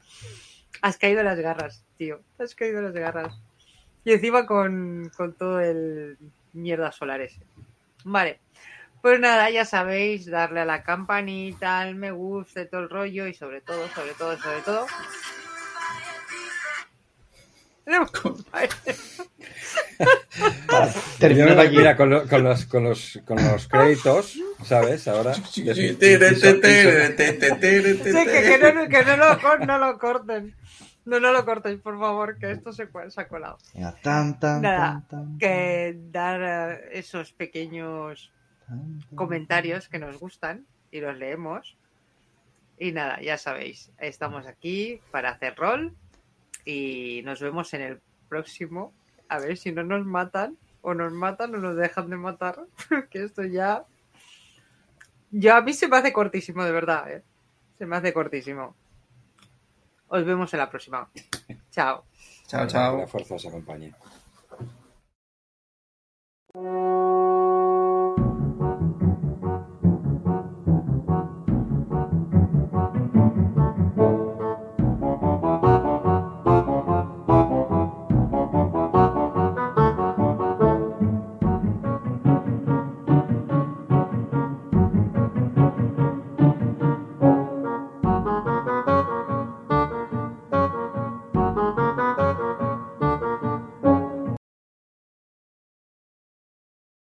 Has caído en las garras, tío. Has caído en las garras. Y encima con, con todo el mierda solar ese. Vale. Pues nada, ya sabéis, darle a la campanita, al me gusta, y todo el rollo y sobre todo, sobre todo, sobre todo. Termino Mira, aquí. mira, con, lo- con los, con, los, con los créditos, ¿sabes? Ahora. Sí, que, que no, que no lo, cor- no lo corten. No, no lo cortéis, por favor, que esto se, se ha colado. Venga, tan, tan, Nada, tan, Que dar eh, esos pequeños comentarios que nos gustan y los leemos. Y nada, ya sabéis, estamos aquí para hacer rol y nos vemos en el próximo. A ver si no nos matan o nos matan o nos dejan de matar, porque esto ya... Yo a mí se me hace cortísimo, de verdad, ¿eh? Se me hace cortísimo. Os vemos en la próxima. Chao. Chao, Que chao. La fuerza os acompañe.